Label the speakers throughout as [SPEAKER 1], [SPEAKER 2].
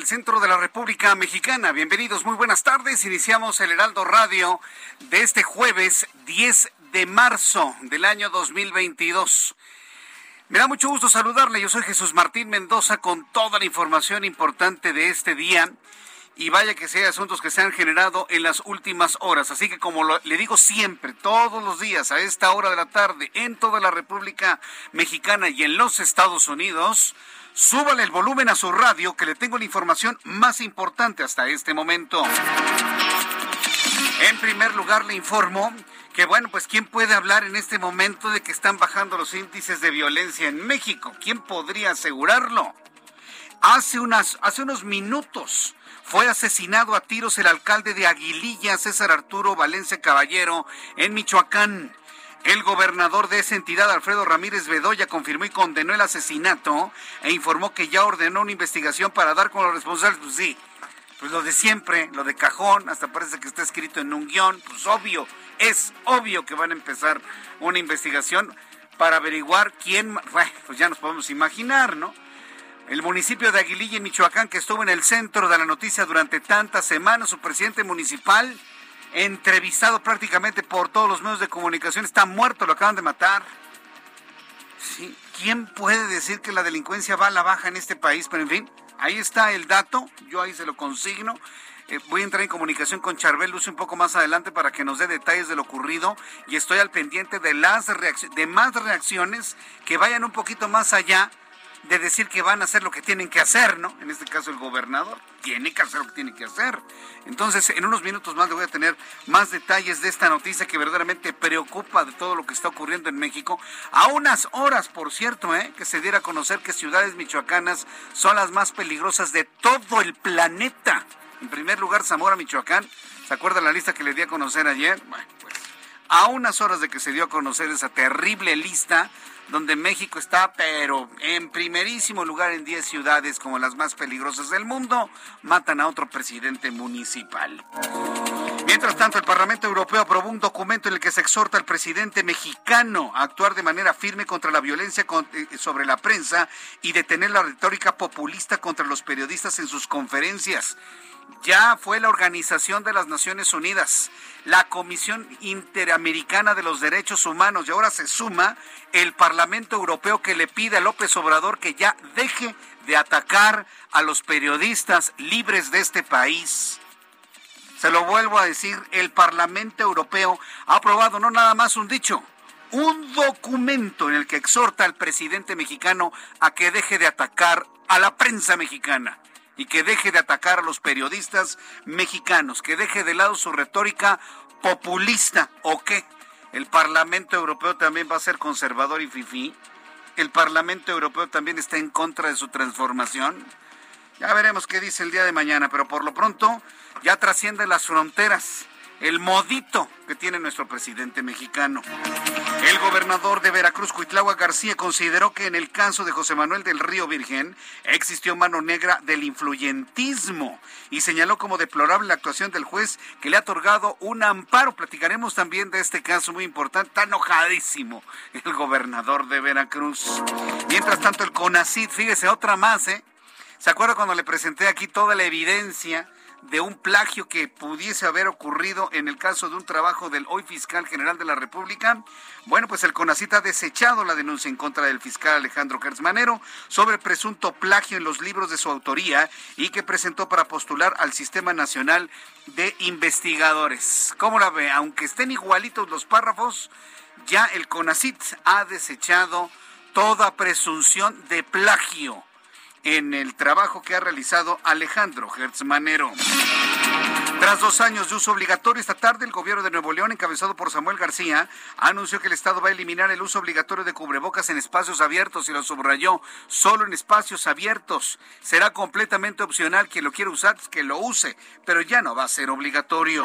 [SPEAKER 1] Del centro de la República Mexicana. Bienvenidos, muy buenas tardes. Iniciamos el Heraldo Radio de este jueves 10 de marzo del año 2022. Me da mucho gusto saludarle. Yo soy Jesús Martín Mendoza con toda la información importante de este día. Y vaya que sea asuntos que se han generado en las últimas horas. Así que como le digo siempre, todos los días a esta hora de la tarde, en toda la República Mexicana y en los Estados Unidos, súbale el volumen a su radio que le tengo la información más importante hasta este momento. En primer lugar, le informo que, bueno, pues ¿quién puede hablar en este momento de que están bajando los índices de violencia en México? ¿Quién podría asegurarlo? Hace, unas, hace unos minutos fue asesinado a tiros el alcalde de Aguililla, César Arturo Valencia Caballero, en Michoacán. El gobernador de esa entidad, Alfredo Ramírez Bedoya, confirmó y condenó el asesinato e informó que ya ordenó una investigación para dar con los responsables. Pues sí, pues lo de siempre, lo de cajón, hasta parece que está escrito en un guion, pues obvio, es obvio que van a empezar una investigación para averiguar quién, pues ya nos podemos imaginar, ¿no? El municipio de Aguililla, en Michoacán, que estuvo en el centro de la noticia durante tantas semanas, su presidente municipal, entrevistado prácticamente por todos los medios de comunicación, está muerto, lo acaban de matar. Sí, ¿Quién puede decir que la delincuencia va a la baja en este país? Pero en fin, ahí está el dato, yo ahí se lo consigno. Eh, voy a entrar en comunicación con Charbel Luce un poco más adelante para que nos dé detalles de lo ocurrido y estoy al pendiente de las de más reacciones que vayan un poquito más allá de decir que van a hacer lo que tienen que hacer, ¿no? En este caso el gobernador tiene que hacer lo que tiene que hacer. Entonces, en unos minutos más le voy a tener más detalles de esta noticia que verdaderamente preocupa de todo lo que está ocurriendo en México. A unas horas, por cierto, ¿eh? que se diera a conocer que ciudades michoacanas son las más peligrosas de todo el planeta. En primer lugar, Zamora, Michoacán. ¿Se acuerda la lista que le di a conocer ayer? Bueno, pues a unas horas de que se dio a conocer esa terrible lista donde México está, pero en primerísimo lugar en 10 ciudades como las más peligrosas del mundo, matan a otro presidente municipal. Mientras tanto, el Parlamento Europeo aprobó un documento en el que se exhorta al presidente mexicano a actuar de manera firme contra la violencia eh, sobre la prensa y detener la retórica populista contra los periodistas en sus conferencias. Ya fue la Organización de las Naciones Unidas, la Comisión Interamericana de los Derechos Humanos y ahora se suma el Parlamento Europeo que le pide a López Obrador que ya deje de atacar a los periodistas libres de este país. Se lo vuelvo a decir, el Parlamento Europeo ha aprobado no nada más un dicho, un documento en el que exhorta al presidente mexicano a que deje de atacar a la prensa mexicana y que deje de atacar a los periodistas mexicanos, que deje de lado su retórica populista o qué. El Parlamento Europeo también va a ser conservador y fifí. El Parlamento Europeo también está en contra de su transformación. Ya veremos qué dice el día de mañana, pero por lo pronto ya trasciende las fronteras el modito que tiene nuestro presidente mexicano. El gobernador de Veracruz, Cuitlagua García, consideró que en el caso de José Manuel del Río Virgen existió mano negra del influyentismo y señaló como deplorable la actuación del juez que le ha otorgado un amparo. Platicaremos también de este caso muy importante, está enojadísimo el gobernador de Veracruz. Mientras tanto, el CONACID, fíjese, otra más, ¿eh? ¿Se acuerda cuando le presenté aquí toda la evidencia? De un plagio que pudiese haber ocurrido en el caso de un trabajo del hoy fiscal general de la República. Bueno, pues el CONACIT ha desechado la denuncia en contra del fiscal Alejandro Manero sobre presunto plagio en los libros de su autoría y que presentó para postular al Sistema Nacional de Investigadores. ¿Cómo la ve? Aunque estén igualitos los párrafos, ya el CONACIT ha desechado toda presunción de plagio en el trabajo que ha realizado Alejandro Manero. Tras dos años de uso obligatorio, esta tarde el gobierno de Nuevo León, encabezado por Samuel García, anunció que el Estado va a eliminar el uso obligatorio de cubrebocas en espacios abiertos y lo subrayó, solo en espacios abiertos. Será completamente opcional quien lo quiera usar, que lo use, pero ya no va a ser obligatorio.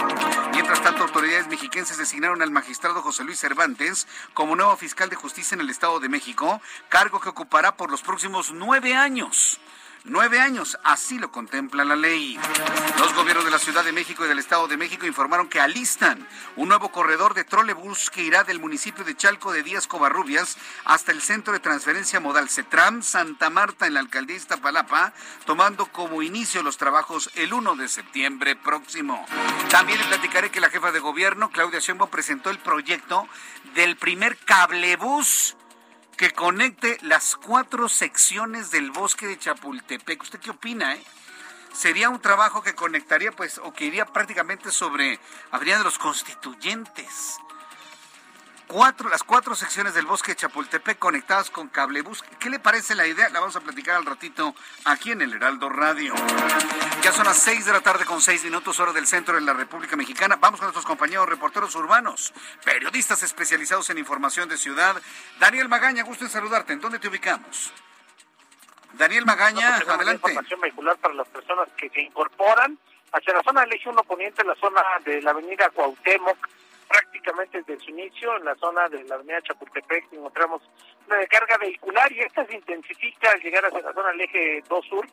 [SPEAKER 1] Mientras tanto, autoridades mexiquenses designaron al magistrado José Luis Cervantes como nuevo fiscal de justicia en el Estado de México, cargo que ocupará por los próximos nueve años. Nueve años, así lo contempla la ley. Los gobiernos de la Ciudad de México y del Estado de México informaron que alistan un nuevo corredor de trolebús que irá del municipio de Chalco de Díaz Covarrubias hasta el centro de transferencia modal CETRAM Santa Marta en la alcaldía Iztapalapa, tomando como inicio los trabajos el 1 de septiembre próximo. También le platicaré que la jefa de gobierno, Claudia Sheinbaum, presentó el proyecto del primer cablebús que conecte las cuatro secciones del bosque de Chapultepec. ¿Usted qué opina, eh? Sería un trabajo que conectaría, pues, o que iría prácticamente sobre Avenida de los Constituyentes cuatro, las cuatro secciones del bosque de Chapultepec conectadas con cablebús. ¿Qué le parece la idea? La vamos a platicar al ratito aquí en el Heraldo Radio. Ya son las seis de la tarde con seis minutos, hora del centro de la República Mexicana. Vamos con nuestros compañeros reporteros urbanos, periodistas especializados en información de ciudad. Daniel Magaña, gusto en saludarte. ¿En dónde te ubicamos? Daniel Magaña, adelante.
[SPEAKER 2] Información vehicular para las personas que se incorporan hacia la zona del eje 1 poniente, la zona de la avenida Cuauhtémoc, prácticamente desde su inicio en la zona de la avenida Chapultepec encontramos una carga vehicular y esta se intensifica al llegar hacia la zona del eje 2 sur,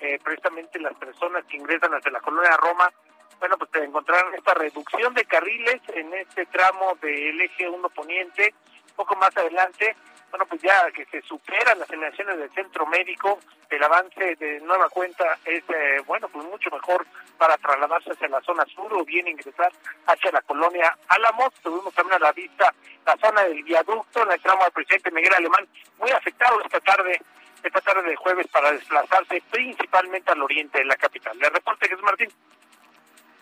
[SPEAKER 2] eh, precisamente las personas que ingresan hacia la colonia Roma, bueno, pues encontrarán esta reducción de carriles en este tramo del eje 1 poniente, poco más adelante bueno, pues ya que se superan las generaciones del centro médico, el avance de nueva cuenta es, eh, bueno, pues mucho mejor para trasladarse hacia la zona sur o bien ingresar hacia la colonia Álamos. Tuvimos también a la vista la zona del viaducto, en el tramo del presidente Miguel Alemán, muy afectado esta tarde, esta tarde de jueves para desplazarse principalmente al oriente de la capital. Le reporte Jesús Martín.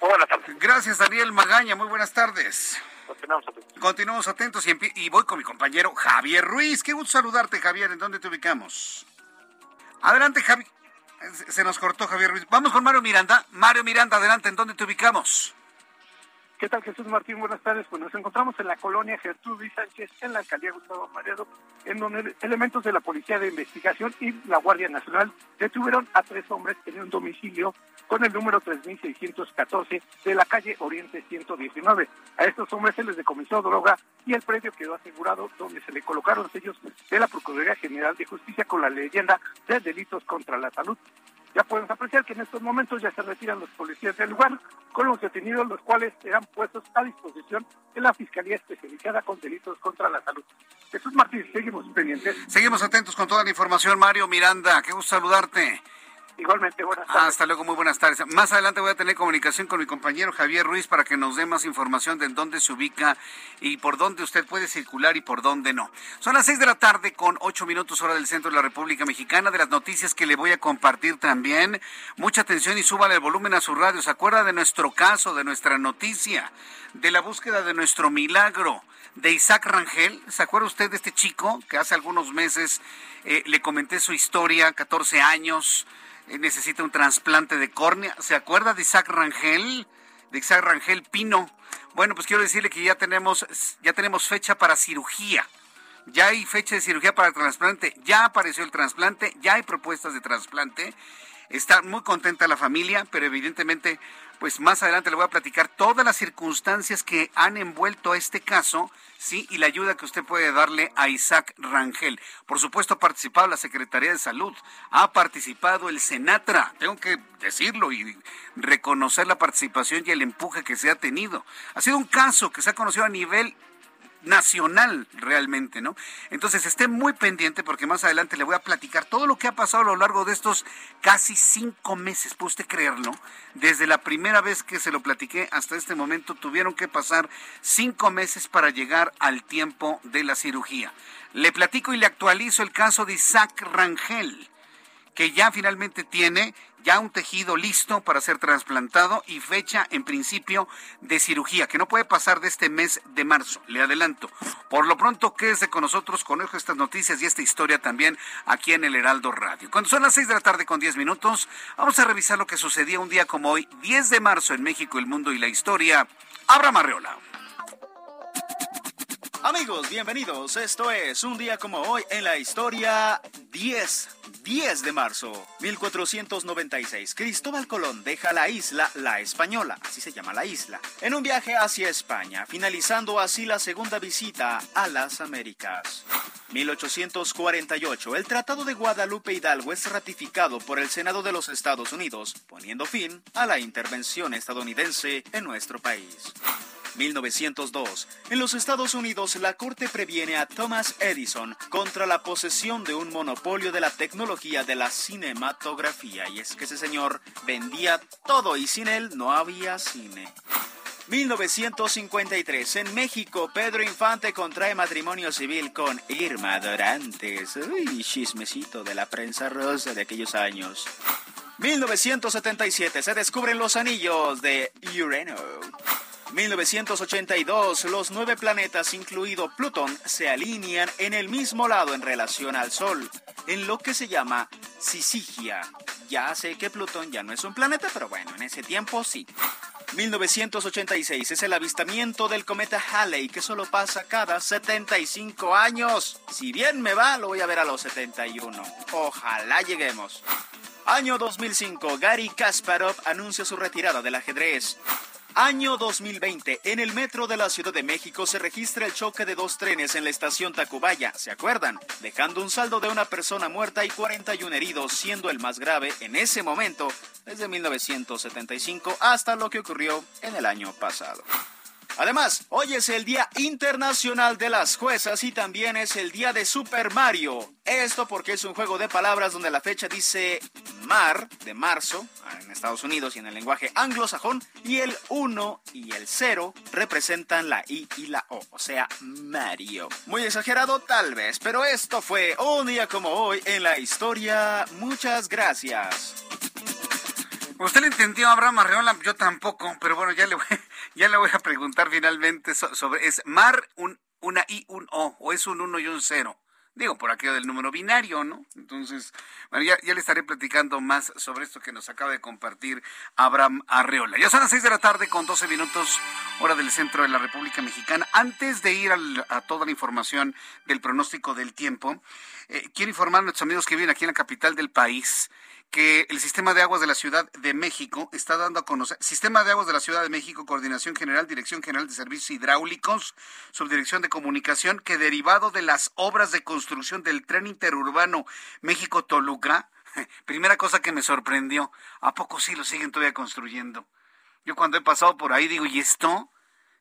[SPEAKER 2] Muy buenas tardes.
[SPEAKER 1] Gracias, Daniel Magaña. Muy buenas tardes.
[SPEAKER 2] Continuamos atentos.
[SPEAKER 1] Atentos y, voy con mi compañero Javier Ruiz. Qué gusto saludarte, Javier. ¿En dónde te ubicamos? Adelante, Javier. Se nos cortó Javier Ruiz. Vamos con Mario Miranda. Mario Miranda, adelante. ¿En dónde te ubicamos?
[SPEAKER 3] ¿Qué tal Jesús Martín? Buenas tardes. Pues nos encontramos en la colonia Gertrudis Sánchez, en la alcaldía Gustavo Maredo, en donde elementos de la Policía de Investigación y la Guardia Nacional detuvieron a tres hombres en un domicilio con el número 3614 de la calle Oriente 119. A estos hombres se les decomisó droga y el predio quedó asegurado donde se le colocaron sellos de la Procuraduría General de Justicia con la leyenda de delitos contra la salud. Ya podemos apreciar que en estos momentos ya se retiran los policías del lugar con los detenidos, los cuales serán puestos a disposición de la Fiscalía Especializada con Delitos contra la Salud. Jesús Martín, seguimos pendientes.
[SPEAKER 1] Seguimos atentos con toda la información. Mario Miranda, qué gusto saludarte.
[SPEAKER 3] Igualmente, buenas tardes.
[SPEAKER 1] Hasta luego, muy buenas tardes. Más adelante voy a tener comunicación con mi compañero Javier Ruiz para que nos dé más información de dónde se ubica y por dónde usted puede circular y por dónde no. Son las seis de la tarde con ocho minutos hora del centro de la República Mexicana. De las noticias que le voy a compartir también. Mucha atención y súbale el volumen a su radio. ¿Se acuerda de nuestro caso, de nuestra noticia, de la búsqueda de nuestro milagro? de Isaac Rangel. ¿Se acuerda usted de este chico que hace algunos meses eh, le comenté su historia, 14 años, necesita un trasplante de córnea. ¿Se acuerda de Isaac Rangel? De Isaac Rangel Pino. Bueno, pues quiero decirle que ya tenemos, ya tenemos fecha para cirugía. Ya hay fecha de cirugía para el trasplante. Ya apareció el trasplante. Ya hay propuestas de trasplante. Está muy contenta la familia, pero evidentemente pues más adelante le voy a platicar todas las circunstancias que han envuelto a este caso, sí, y la ayuda que usted puede darle a Isaac Rangel. Por supuesto, ha participado la Secretaría de Salud, ha participado el Senatra, tengo que decirlo y reconocer la participación y el empuje que se ha tenido. Ha sido un caso que se ha conocido a nivel nacional realmente, ¿no? Entonces esté muy pendiente porque más adelante le voy a platicar todo lo que ha pasado a lo largo de estos casi cinco meses, ¿puede usted creerlo? Desde la primera vez que se lo platiqué hasta este momento tuvieron que pasar cinco meses para llegar al tiempo de la cirugía. Le platico y le actualizo el caso de Isaac Rangel que ya finalmente tiene ya un tejido listo para ser trasplantado y fecha en principio de cirugía, que no puede pasar de este mes de marzo, le adelanto. Por lo pronto, quédese con nosotros, conejo estas noticias y esta historia también aquí en el Heraldo Radio. Cuando son las 6 de la tarde con 10 minutos, vamos a revisar lo que sucedía un día como hoy, 10 de marzo en México, el mundo y la historia. Abra Marreola.
[SPEAKER 4] Amigos, bienvenidos. Esto es un día como hoy en la historia 10, 10 de marzo 1496. Cristóbal Colón deja la isla La Española, así se llama la isla, en un viaje hacia España, finalizando así la segunda visita a las Américas. 1848. El Tratado de Guadalupe Hidalgo es ratificado por el Senado de los Estados Unidos, poniendo fin a la intervención estadounidense en nuestro país. 1902. En los Estados Unidos, la Corte previene a Thomas Edison contra la posesión de un monopolio de la tecnología de la cinematografía. Y es que ese señor vendía todo y sin él no había cine. 1953. En México, Pedro Infante contrae matrimonio civil con Irma Dorantes. Uy, chismecito de la prensa rosa de aquellos años. 1977. Se descubren los anillos de Urano. 1982, los nueve planetas, incluido Plutón, se alinean en el mismo lado en relación al Sol, en lo que se llama Sisigia. Ya sé que Plutón ya no es un planeta, pero bueno, en ese tiempo sí. 1986 es el avistamiento del cometa Halley que solo pasa cada 75 años. Si bien me va, lo voy a ver a los 71. Ojalá lleguemos. Año 2005, Gary Kasparov anuncia su retirada del ajedrez. Año 2020. En el metro de la Ciudad de México se registra el choque de dos trenes en la estación Tacubaya, ¿se acuerdan? Dejando un saldo de una persona muerta y 41 heridos, siendo el más grave en ese momento desde 1975 hasta lo que ocurrió en el año pasado. Además, hoy es el Día Internacional de las Juezas y también es el Día de Super Mario. Esto porque es un juego de palabras donde la fecha dice mar, de marzo, en Estados Unidos y en el lenguaje anglosajón, y el 1 y el 0 representan la I y la O, o sea, Mario. Muy exagerado tal vez, pero esto fue un día como hoy en la historia. Muchas gracias.
[SPEAKER 1] Usted le entendió a Abraham Arreola, yo tampoco, pero bueno, ya le voy, ya le voy a preguntar finalmente sobre, ¿es mar un, una I, un O, o es un 1 y un 0? Digo, por aquello del número binario, ¿no? Entonces, bueno, ya, ya, le estaré platicando más sobre esto que nos acaba de compartir Abraham Arreola. Ya son las 6 de la tarde con 12 minutos, hora del centro de la República Mexicana. Antes de ir al, a toda la información del pronóstico del tiempo, eh, quiero informar a nuestros amigos que viven aquí en la capital del país que el sistema de aguas de la Ciudad de México está dando a conocer, Sistema de Aguas de la Ciudad de México, Coordinación General, Dirección General de Servicios Hidráulicos, Subdirección de Comunicación, que derivado de las obras de construcción del tren interurbano México-Toluca, primera cosa que me sorprendió, ¿a poco sí lo siguen todavía construyendo? Yo cuando he pasado por ahí digo, ¿y esto?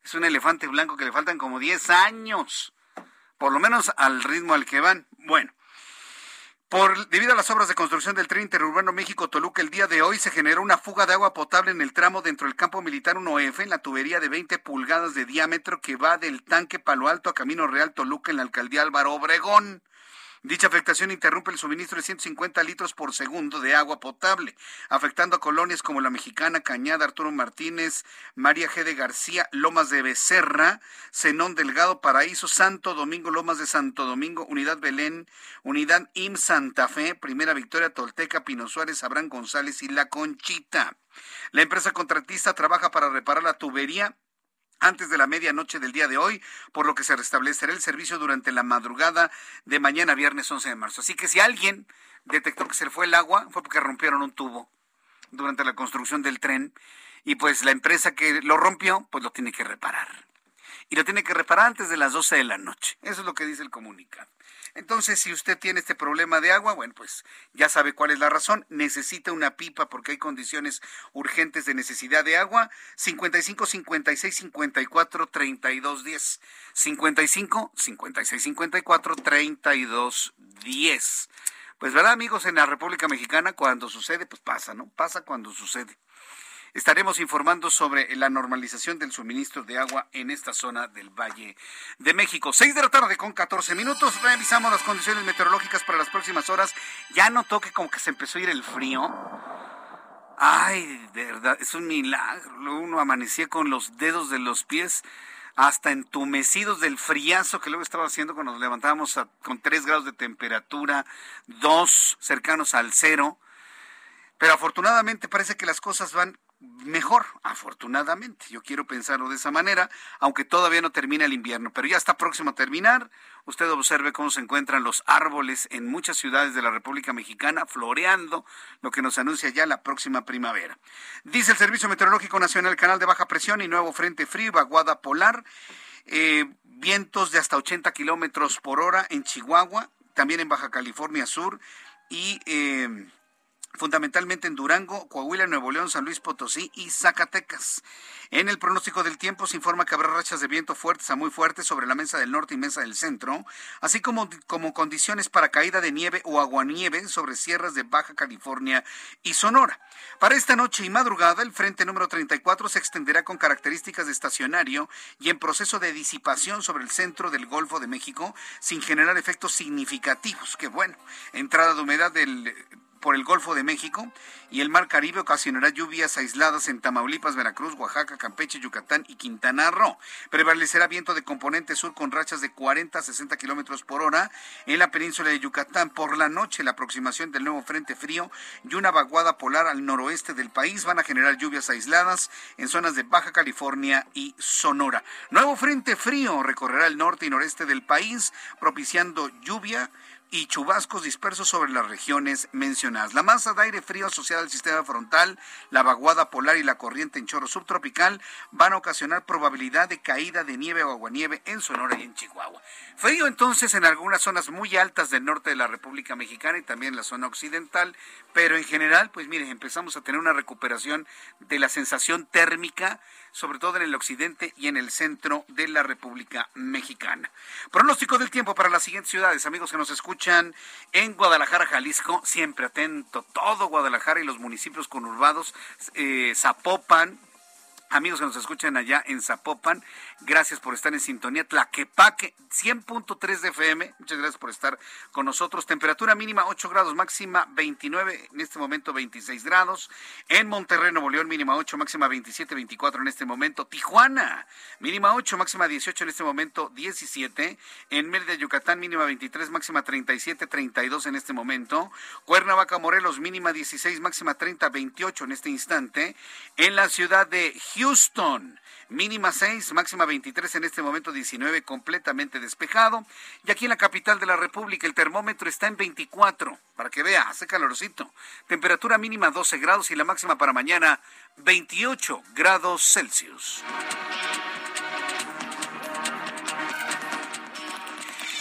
[SPEAKER 1] Es un elefante blanco que le faltan como 10 años, por lo menos al ritmo al que van. Bueno, por, debido a las obras de construcción del tren interurbano México-Toluca, el día de hoy se generó una fuga de agua potable en el tramo dentro del campo militar 1F, en la tubería de 20 pulgadas de diámetro que va del tanque Palo Alto a Camino Real Toluca en la alcaldía Álvaro Obregón. Dicha afectación interrumpe el suministro de 150 litros por segundo de agua potable, afectando a colonias como La Mexicana, Cañada, Arturo Martínez, María G. de García, Lomas de Becerra, Zenón Delgado, Paraíso, Santo Domingo, Lomas de Santo Domingo, Unidad Belén, Unidad IM Santa Fe, Primera Victoria Tolteca, Pino Suárez, Abraham González y La Conchita. La empresa contratista trabaja para reparar la tubería antes de la medianoche del día de hoy, por lo que se restablecerá el servicio durante la madrugada de mañana viernes 11 de marzo. Así que si alguien detectó que se le fue el agua, fue porque rompieron un tubo durante la construcción del tren y pues la empresa que lo rompió, pues lo tiene que reparar. Y lo tiene que reparar antes de las 12 de la noche. Eso es lo que dice el comunicado. Entonces, si usted tiene este problema de agua, bueno, pues ya sabe cuál es la razón. Necesita una pipa porque hay condiciones urgentes de necesidad de agua. 55 56 54 32 10. 55 56 54 32 10. Pues verdad, amigos, en la República Mexicana cuando sucede, pues pasa, ¿no? Pasa cuando sucede. Estaremos informando sobre la normalización del suministro de agua en esta zona del Valle de México. Seis de la tarde con 14 minutos. Revisamos las condiciones meteorológicas para las próximas horas. Ya notó que como que se empezó a ir el frío. Ay, de verdad, es un milagro. Uno amanecía con los dedos de los pies hasta entumecidos del friazo que luego estaba haciendo cuando nos levantábamos con 3 grados de temperatura, 2 cercanos al cero. Pero afortunadamente parece que las cosas van mejor, afortunadamente. Yo quiero pensarlo de esa manera, aunque todavía no termina el invierno, pero ya está próximo a terminar. Usted observe cómo se encuentran los árboles en muchas ciudades de la República Mexicana floreando, lo que nos anuncia ya la próxima primavera. Dice el Servicio Meteorológico Nacional, canal de baja presión y nuevo frente frío, vaguada polar, eh, vientos de hasta 80 kilómetros por hora en Chihuahua, también en Baja California Sur y... Eh, fundamentalmente en Durango, Coahuila, Nuevo León, San Luis Potosí y Zacatecas. En el pronóstico del tiempo se informa que habrá rachas de viento fuertes a muy fuertes sobre la mesa del norte y mesa del centro, así como, como condiciones para caída de nieve o aguanieve sobre sierras de Baja California y Sonora. Para esta noche y madrugada, el frente número 34 se extenderá con características de estacionario y en proceso de disipación sobre el centro del Golfo de México sin generar efectos significativos. Que bueno, entrada de humedad del por el Golfo de México y el Mar Caribe ocasionará lluvias aisladas en Tamaulipas, Veracruz, Oaxaca, Campeche, Yucatán y Quintana Roo. Prevalecerá viento de componente sur con rachas de 40 a 60 kilómetros por hora en la península de Yucatán. Por la noche, la aproximación del nuevo frente frío y una vaguada polar al noroeste del país van a generar lluvias aisladas en zonas de Baja California y Sonora. Nuevo frente frío recorrerá el norte y noreste del país, propiciando lluvia y chubascos dispersos sobre las regiones mencionadas. La masa de aire frío asociada al sistema frontal, la vaguada polar y la corriente en chorro subtropical van a ocasionar probabilidad de caída de nieve o aguanieve en Sonora y en Chihuahua. Frío entonces en algunas zonas muy altas del norte de la República Mexicana y también la zona occidental, pero en general, pues miren, empezamos a tener una recuperación de la sensación térmica sobre todo en el occidente y en el centro de la República Mexicana. Pronóstico del tiempo para las siguientes ciudades, amigos que nos escuchan en Guadalajara, Jalisco, siempre atento, todo Guadalajara y los municipios conurbados, eh, Zapopan, Amigos que nos escuchan allá en Zapopan, gracias por estar en sintonía. Tlaquepaque, 100.3 de FM, muchas gracias por estar con nosotros. Temperatura mínima 8 grados, máxima 29, en este momento 26 grados. En Monterrey, Nuevo León, mínima 8, máxima 27, 24 en este momento. Tijuana, mínima 8, máxima 18 en este momento 17. En Mérida, Yucatán, mínima 23, máxima 37, 32 en este momento. Cuernavaca, Morelos, mínima 16, máxima 30, 28 en este instante. En la ciudad de Houston, mínima 6, máxima 23, en este momento 19, completamente despejado. Y aquí en la capital de la República el termómetro está en 24, para que vea, hace calorcito. Temperatura mínima 12 grados y la máxima para mañana 28 grados Celsius.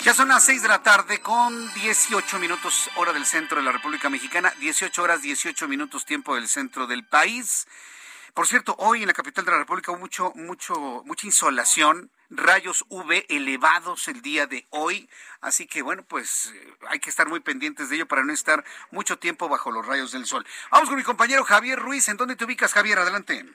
[SPEAKER 1] Ya son las 6 de la tarde con 18 minutos hora del centro de la República Mexicana, 18 horas 18 minutos tiempo del centro del país. Por cierto, hoy en la capital de la República hubo mucho, mucho, mucha insolación, rayos UV elevados el día de hoy. Así que bueno, pues eh, hay que estar muy pendientes de ello para no estar mucho tiempo bajo los rayos del sol. Vamos con mi compañero Javier Ruiz. ¿En dónde te ubicas, Javier? Adelante.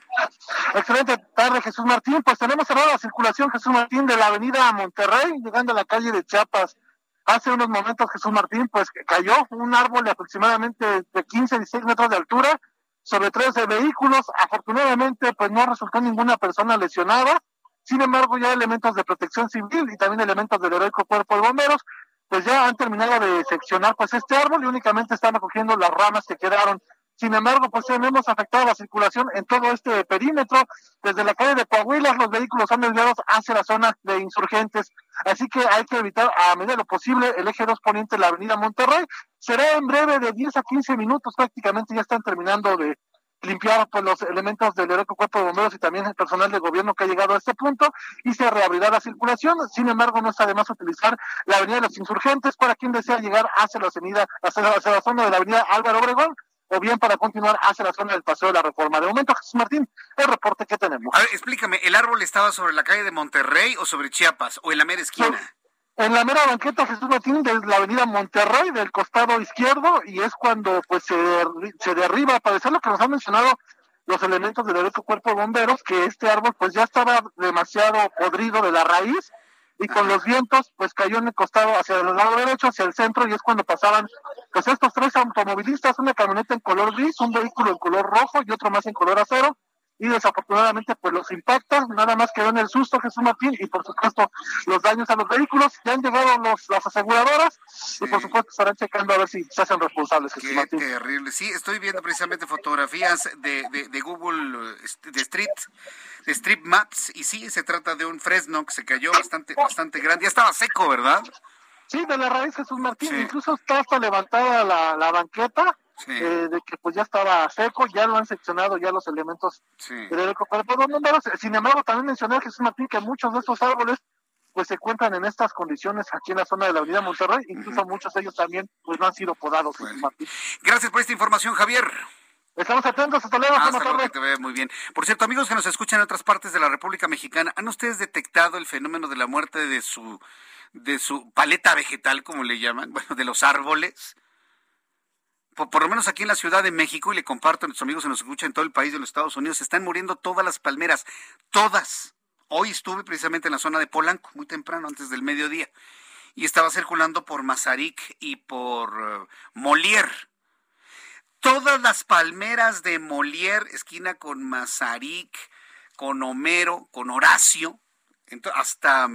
[SPEAKER 3] Excelente tarde, Jesús Martín. Pues tenemos cerrada la circulación, Jesús Martín, de la avenida Monterrey, llegando a la calle de Chiapas. Hace unos momentos, Jesús Martín, pues cayó un árbol de aproximadamente de 15, 16 metros de altura sobre 13 vehículos. Afortunadamente, pues no resultó ninguna persona lesionada. Sin embargo, ya elementos de protección civil y también elementos del heroico cuerpo de bomberos, pues ya han terminado de seccionar pues este árbol y únicamente están recogiendo las ramas que quedaron sin embargo, pues hemos afectado la circulación en todo este perímetro. Desde la calle de Coahuila, los vehículos han desviados hacia la zona de insurgentes. Así que hay que evitar a medida de lo posible el eje 2 poniente de la avenida Monterrey. Será en breve de 10 a 15 minutos, prácticamente ya están terminando de,
[SPEAKER 5] limpiar pues, los elementos del Heroico Cuerpo de Bomberos y también el personal de gobierno que ha llegado a este punto y se reabrirá la circulación. Sin embargo, no está de más utilizar la Avenida de los Insurgentes para quien desea llegar hacia la avenida, hacia la, zona de la Avenida Álvaro Obregón o bien para continuar hacia la zona del Paseo de la Reforma. De momento, Jesús Martín, el reporte que tenemos.
[SPEAKER 1] A ver, explícame, ¿el árbol estaba sobre la calle de Monterrey o sobre Chiapas o en la mera esquina?
[SPEAKER 5] en la mera banqueta Jesús Martín de la avenida Monterrey del costado izquierdo y es cuando pues se, se derriba, parecer lo que nos han mencionado los elementos del derecho cuerpo de bomberos, que este árbol pues ya estaba demasiado podrido de la raíz y con los vientos pues cayó en el costado hacia el lado derecho, hacia el centro y es cuando pasaban pues estos tres automovilistas, una camioneta en color gris, un vehículo en color rojo y otro más en color acero y desafortunadamente pues los impacta, nada más quedó en el susto Jesús Martín y por supuesto los daños a los vehículos, ya han llegado los, las aseguradoras y por supuesto estarán checando a ver si se hacen responsables Jesús
[SPEAKER 1] Qué terrible, sí, estoy viendo precisamente fotografías de, de, Google, este, de Street, de Street Maps y sí, se trata de un fresno que se cayó bastante, bastante grande, ya estaba seco, ¿verdad?
[SPEAKER 5] Sí, de la raíz Jesús Martín, incluso está hasta levantada la, la banqueta eh, de que pues ya estaba seco, ya lo han seccionado ya los elementos del cuerpo Sin embargo, también mencioné Jesús Martín que muchos de estos árboles pues se encuentran en estas condiciones aquí en la zona de la Avenida Monterrey, incluso muchos de ellos también pues no han sido podados.
[SPEAKER 1] Gracias por esta información, Javier.
[SPEAKER 5] Estamos atentos, hasta luego.
[SPEAKER 1] Hasta luego, que te ve muy bien. Por cierto, amigos que nos escuchan en otras partes de la República Mexicana, ¿han ustedes detectado el fenómeno de la muerte de su de su paleta vegetal, como le llaman, bueno, de los árboles? Por, lo menos aquí en la Ciudad de México, y le comparto a nuestros amigos que nos escuchan en todo el país de los Estados Unidos, están muriendo todas las palmeras, todas. Hoy estuve precisamente en la zona de Polanco, muy temprano, antes del mediodía, y estaba circulando por Mazarik y por uh, Molière. Todas las palmeras de Molière, esquina con Mazarik, con Homero, con Horacio, hasta,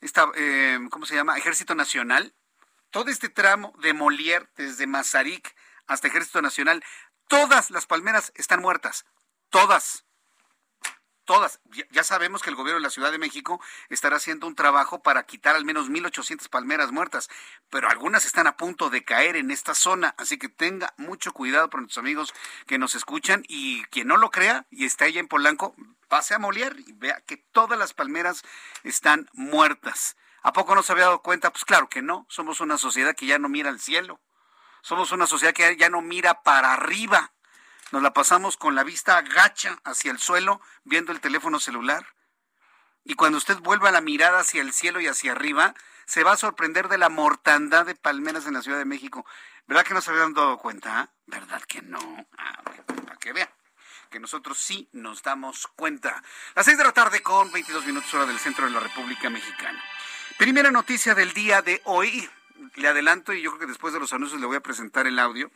[SPEAKER 1] esta, eh, ¿cómo se llama? Ejército Nacional, todo este tramo de Molière, desde Mazarik hasta Ejército Nacional, todas las palmeras están muertas. Todas. Todas. Ya sabemos que el gobierno de la Ciudad de México estará haciendo un trabajo para quitar al menos 1.800 palmeras muertas, pero algunas están a punto de caer en esta zona, así que tenga mucho cuidado para nuestros amigos que nos escuchan y quien no lo crea y está allá en Polanco, pase a Molière y vea que todas las palmeras están muertas. ¿A poco no se había dado cuenta? Pues claro que no. Somos una sociedad que ya no mira al cielo. Somos una sociedad que ya no mira para arriba. Nos la pasamos con la vista agacha hacia el suelo, viendo el teléfono celular. Y cuando usted vuelva la mirada hacia el cielo y hacia arriba, se va a sorprender de la mortandad de palmeras en la Ciudad de México. ¿Verdad que no se habían dado cuenta? ¿Verdad que no? Ah, para que vea que nosotros sí nos damos cuenta. Las seis de la tarde con 22 minutos hora del centro de la República Mexicana. Primera noticia del día de hoy. Le adelanto y yo creo que después de los anuncios le voy a presentar el audio.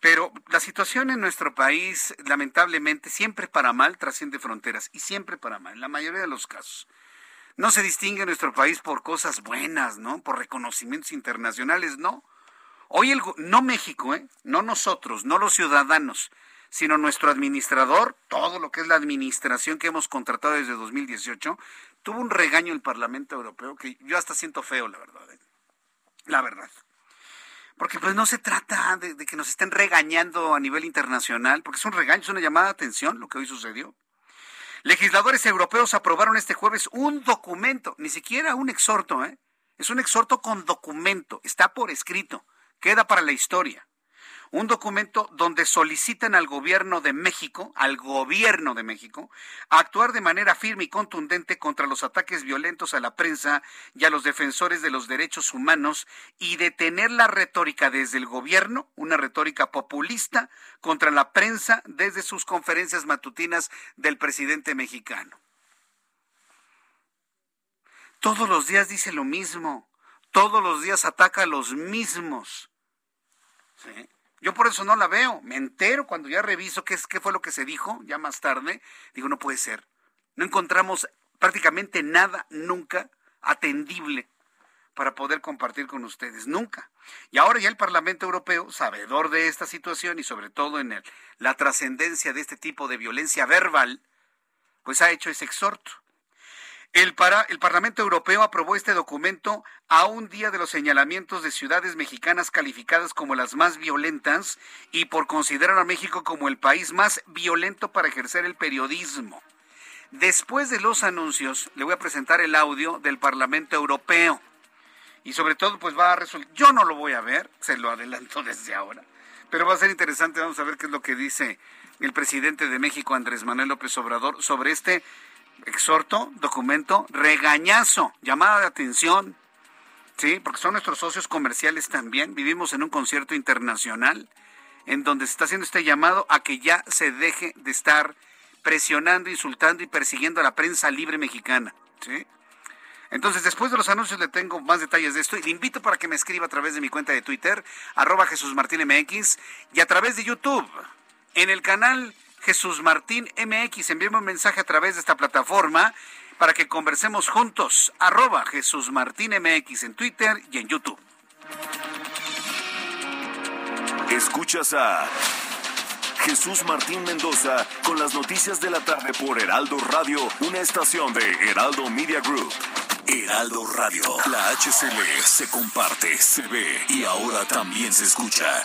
[SPEAKER 1] Pero la situación en nuestro país, lamentablemente, siempre para mal trasciende fronteras y siempre para mal, en la mayoría de los casos. No se distingue nuestro país por cosas buenas, ¿no? Por reconocimientos internacionales, no. Hoy el, no México, ¿eh? No nosotros, no los ciudadanos, sino nuestro administrador, todo lo que es la administración que hemos contratado desde 2018, tuvo un regaño el Parlamento Europeo que yo hasta siento feo, la verdad. ¿eh? La verdad. Porque pues no se trata de, que nos estén regañando a nivel internacional, porque es un regaño, es una llamada de atención lo que hoy sucedió. Legisladores europeos aprobaron este jueves un documento, ni siquiera un exhorto, ¿eh? Es un exhorto con documento, está por escrito, queda para la historia un documento donde solicitan al gobierno de México, al gobierno de México, actuar de manera firme y contundente contra los ataques violentos a la prensa y a los defensores de los derechos humanos y detener la retórica desde el gobierno, una retórica populista contra la prensa desde sus conferencias matutinas del presidente mexicano. Todos los días dice lo mismo, todos los días ataca a los mismos. ¿Sí? Yo por eso no la veo. Me entero cuando ya reviso qué, es, qué fue lo que se dijo, ya más tarde. Digo, no puede ser. No encontramos prácticamente nada nunca atendible para poder compartir con ustedes. Nunca. Y ahora ya el Parlamento Europeo, sabedor de esta situación y sobre todo en el, la trascendencia de este tipo de violencia verbal, pues ha hecho ese exhorto. El, Parlamento Europeo aprobó este documento a un día de los señalamientos de ciudades mexicanas calificadas como las más violentas y por considerar a México como el país más violento para ejercer el periodismo. Después de los anuncios, le voy a presentar el audio del Parlamento Europeo. Y sobre todo, pues va a resultar, yo no lo voy a ver, se lo adelanto desde ahora, pero va a ser interesante, vamos a ver qué es lo que dice el presidente de México, Andrés Manuel López Obrador, sobre este exhorto, documento, regañazo, llamada de atención, ¿sí? Porque son nuestros socios comerciales también. Vivimos en un concierto internacional en donde se está haciendo este llamado a que ya se deje de estar presionando, insultando y persiguiendo a la prensa libre mexicana, ¿sí? Entonces, después de los anuncios le tengo más detalles de esto y le invito para que me escriba a través de mi cuenta de Twitter, arroba Jesús Martín MX, y a través de YouTube, en el canal Jesús Martín MX. Envíame un mensaje a través de esta plataforma para que conversemos juntos. Arroba Jesús Martín MX en Twitter y en YouTube.
[SPEAKER 6] Escuchas a Jesús Martín Mendoza con las noticias de la tarde por Heraldo Radio, una estación de Heraldo Media Group. Heraldo Radio, la HCL se comparte, se ve y ahora también se escucha.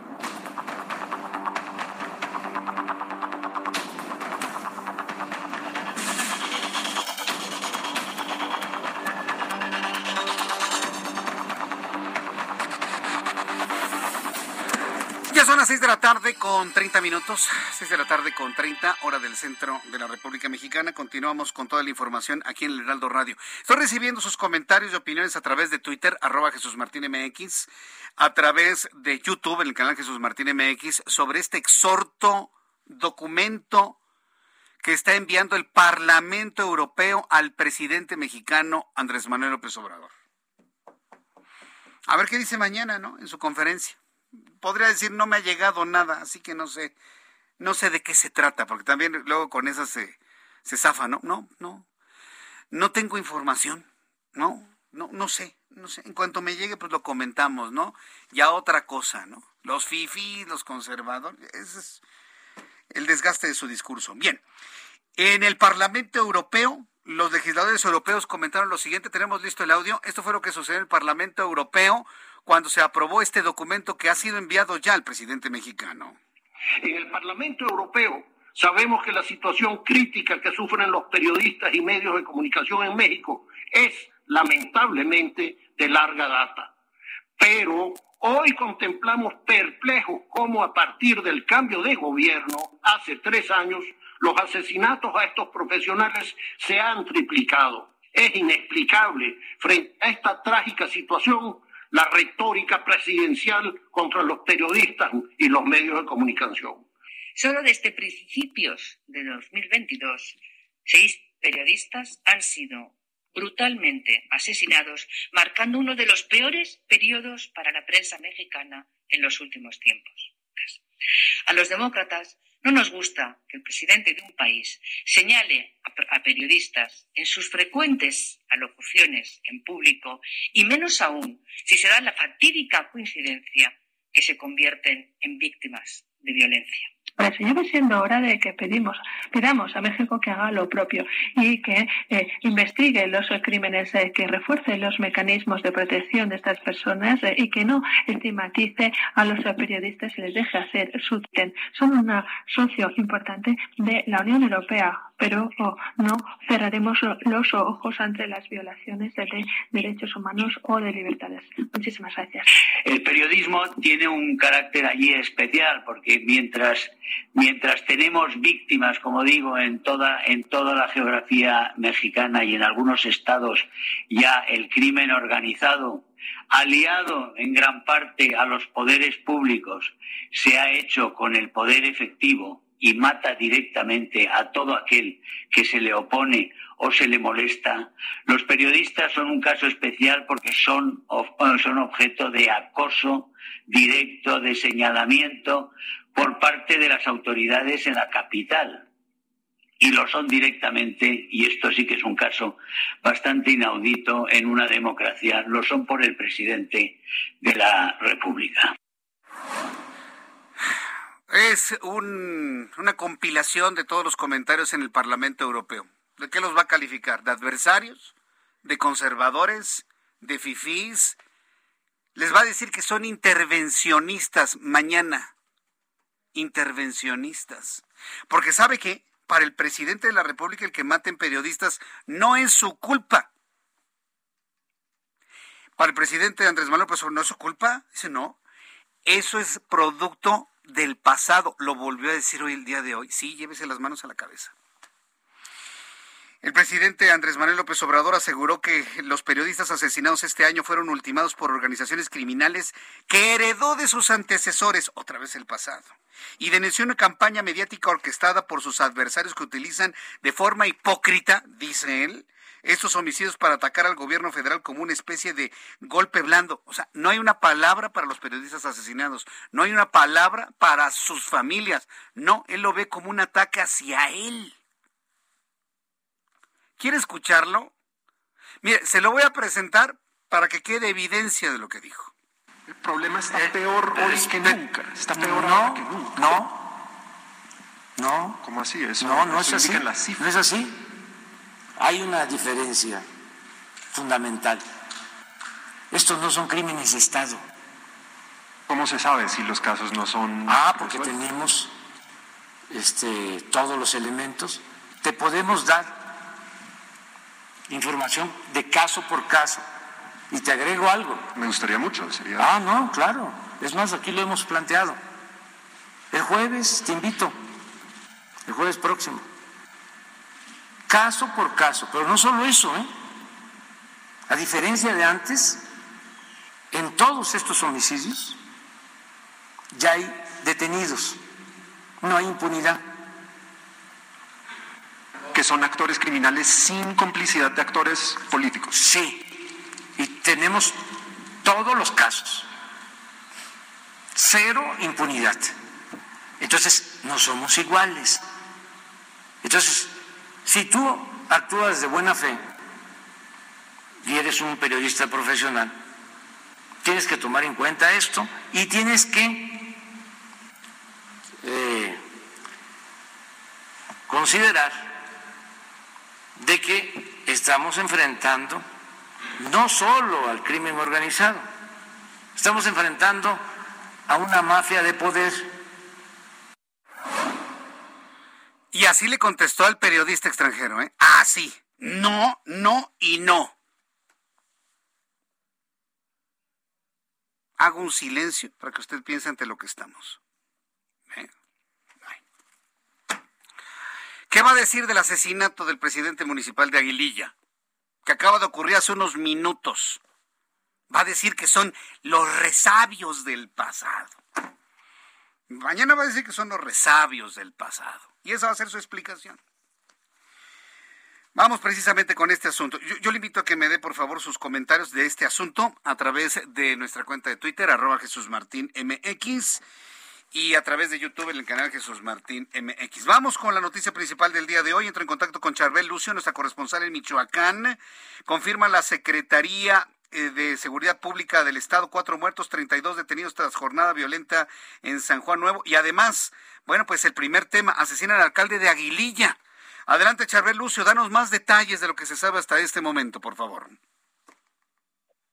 [SPEAKER 1] Tarde con 30 minutos, 6 de la tarde con 30, hora del centro de la República Mexicana. Continuamos con toda la información aquí en el Heraldo Radio. Estoy recibiendo sus comentarios y opiniones a través de Twitter, arroba Jesús Martín MX, a través de YouTube, en el canal Jesús Martín MX, sobre este exhorto documento que está enviando el Parlamento Europeo al presidente mexicano Andrés Manuel López Obrador. A ver qué dice mañana, ¿no? En su conferencia podría decir no me ha llegado nada, así que no sé, no sé de qué se trata, porque también luego con esas se, se zafa, ¿no? No, no, no tengo información, no, no, no sé, no sé. En cuanto me llegue, pues lo comentamos, ¿no? Ya otra cosa, ¿no? Los FIFI, los conservadores, ese es el desgaste de su discurso. Bien, en el Parlamento Europeo, los legisladores europeos comentaron lo siguiente, tenemos listo el audio, esto fue lo que sucedió en el Parlamento Europeo cuando se aprobó este documento que ha sido enviado ya al presidente mexicano.
[SPEAKER 7] En el Parlamento Europeo sabemos que la situación crítica que sufren los periodistas y medios de comunicación en México es lamentablemente de larga data. Pero hoy contemplamos perplejos cómo a partir del cambio de gobierno, hace tres años, los asesinatos a estos profesionales se han triplicado. Es inexplicable frente a esta trágica situación la retórica presidencial contra los periodistas y los medios de comunicación.
[SPEAKER 8] Solo desde principios de 2022, seis periodistas han sido brutalmente asesinados, marcando uno de los peores periodos para la prensa mexicana en los últimos tiempos. A los demócratas no nos gusta que el presidente de un país señale a, periodistas en sus frecuentes alocuciones en público y menos aún si se da la fatídica coincidencia que se convierten en víctimas de violencia.
[SPEAKER 9] Por ya siendo hora de que pedimos, pidamos a México que haga lo propio y que eh, investigue los crímenes, eh, que refuerce los mecanismos de protección de estas personas eh, y que no estigmatice a los periodistas y les deje hacer su ten. Son un socio importante de la Unión Europea, pero oh, no cerraremos los ojos ante las violaciones de derechos humanos o de libertades. Muchísimas gracias.
[SPEAKER 10] El periodismo tiene un carácter allí especial porque mientras mientras tenemos víctimas, como digo, en toda, en toda la geografía mexicana y en algunos estados ya el crimen organizado, aliado en gran parte a los poderes públicos, se ha hecho con el poder efectivo y mata directamente a todo aquel que se le opone o se le molesta. Los periodistas son un caso especial porque son, son objeto de acoso directo, de señalamiento por parte de las autoridades en la capital. Y lo son directamente, y esto sí que es un caso bastante inaudito en una democracia, lo son por el presidente de la República.
[SPEAKER 1] Es una compilación de todos los comentarios en el Parlamento Europeo. ¿De qué los va a calificar? ¿De adversarios? ¿De conservadores? ¿De fifís? Les va a decir que son intervencionistas mañana. Intervencionistas. Porque sabe que para el presidente de la República el que maten periodistas no es su culpa. Para el presidente Andrés Manuel López no es su culpa. Dice no. Eso es producto del pasado. Lo volvió a decir hoy el día de hoy. Sí, llévese las manos a la cabeza. El presidente Andrés Manuel López Obrador aseguró que los periodistas asesinados este año fueron ultimados por organizaciones criminales que heredó de sus antecesores, otra vez el pasado, y denunció una campaña mediática orquestada por sus adversarios que utilizan de forma hipócrita, dice él, estos homicidios para atacar al gobierno federal como una especie de golpe blando. O sea, no hay una palabra para los periodistas asesinados, no hay una palabra para sus familias. No, él lo ve como un ataque hacia él. ¿Quiere escucharlo? Mire, se lo voy a presentar para que quede evidencia de lo que dijo.
[SPEAKER 11] El problema está eh, peor hoy que nunca. Está peor no, que nunca.
[SPEAKER 12] No, no.
[SPEAKER 11] ¿Cómo así? Eso,
[SPEAKER 12] no, no es así. No es así. Hay una diferencia fundamental. Estos no son crímenes de Estado.
[SPEAKER 11] ¿Cómo se sabe si los casos no son?
[SPEAKER 12] Ah, porque tenemos este, todos los elementos. Te podemos dar información de caso por caso. Y te agrego algo.
[SPEAKER 11] Me gustaría mucho, sería.
[SPEAKER 12] Ah, no, claro. Es más, aquí lo hemos planteado. El jueves te invito. El jueves próximo caso por caso. Pero no solo eso, ¿eh? A diferencia de antes, en todos estos homicidios ya hay detenidos, no hay impunidad.
[SPEAKER 11] Que son actores criminales sin complicidad de actores políticos.
[SPEAKER 12] Sí, y tenemos todos los casos. Cero impunidad. Entonces, no somos iguales. Entonces, si tú actúas de buena fe y eres un periodista profesional, tienes que tomar en cuenta esto y tienes que eh, considerar de que estamos enfrentando no solo al crimen organizado, estamos enfrentando a una mafia de poder
[SPEAKER 1] Y así le contestó al periodista extranjero, ¿eh? Así. No, no y no. Hago un silencio para que usted piense ante lo que estamos. ¿Eh? ¿Qué va a decir del asesinato del presidente municipal de Aguililla? Que acaba de ocurrir hace unos minutos. Va a decir que son los resabios del pasado. Mañana va a decir que son los resabios del pasado. Y esa va a ser su explicación. Vamos precisamente con este asunto. Yo, le invito a que me dé, por favor, sus comentarios de este asunto a través de nuestra cuenta de Twitter, arroba Jesús Martín MX, y a través de YouTube en el canal Jesús Martín MX. Vamos con la noticia principal del día de hoy. Entro en contacto con Charbel Lucio, nuestra corresponsal en Michoacán. Confirma la Secretaría eh, de Seguridad Pública del Estado, cuatro muertos, 32 detenidos tras jornada violenta en San Juan Nuevo. Y además, bueno, pues el primer tema, asesina al alcalde de Aguililla. Adelante, Charbel Lucio, danos más detalles de lo que se sabe hasta este momento, por favor.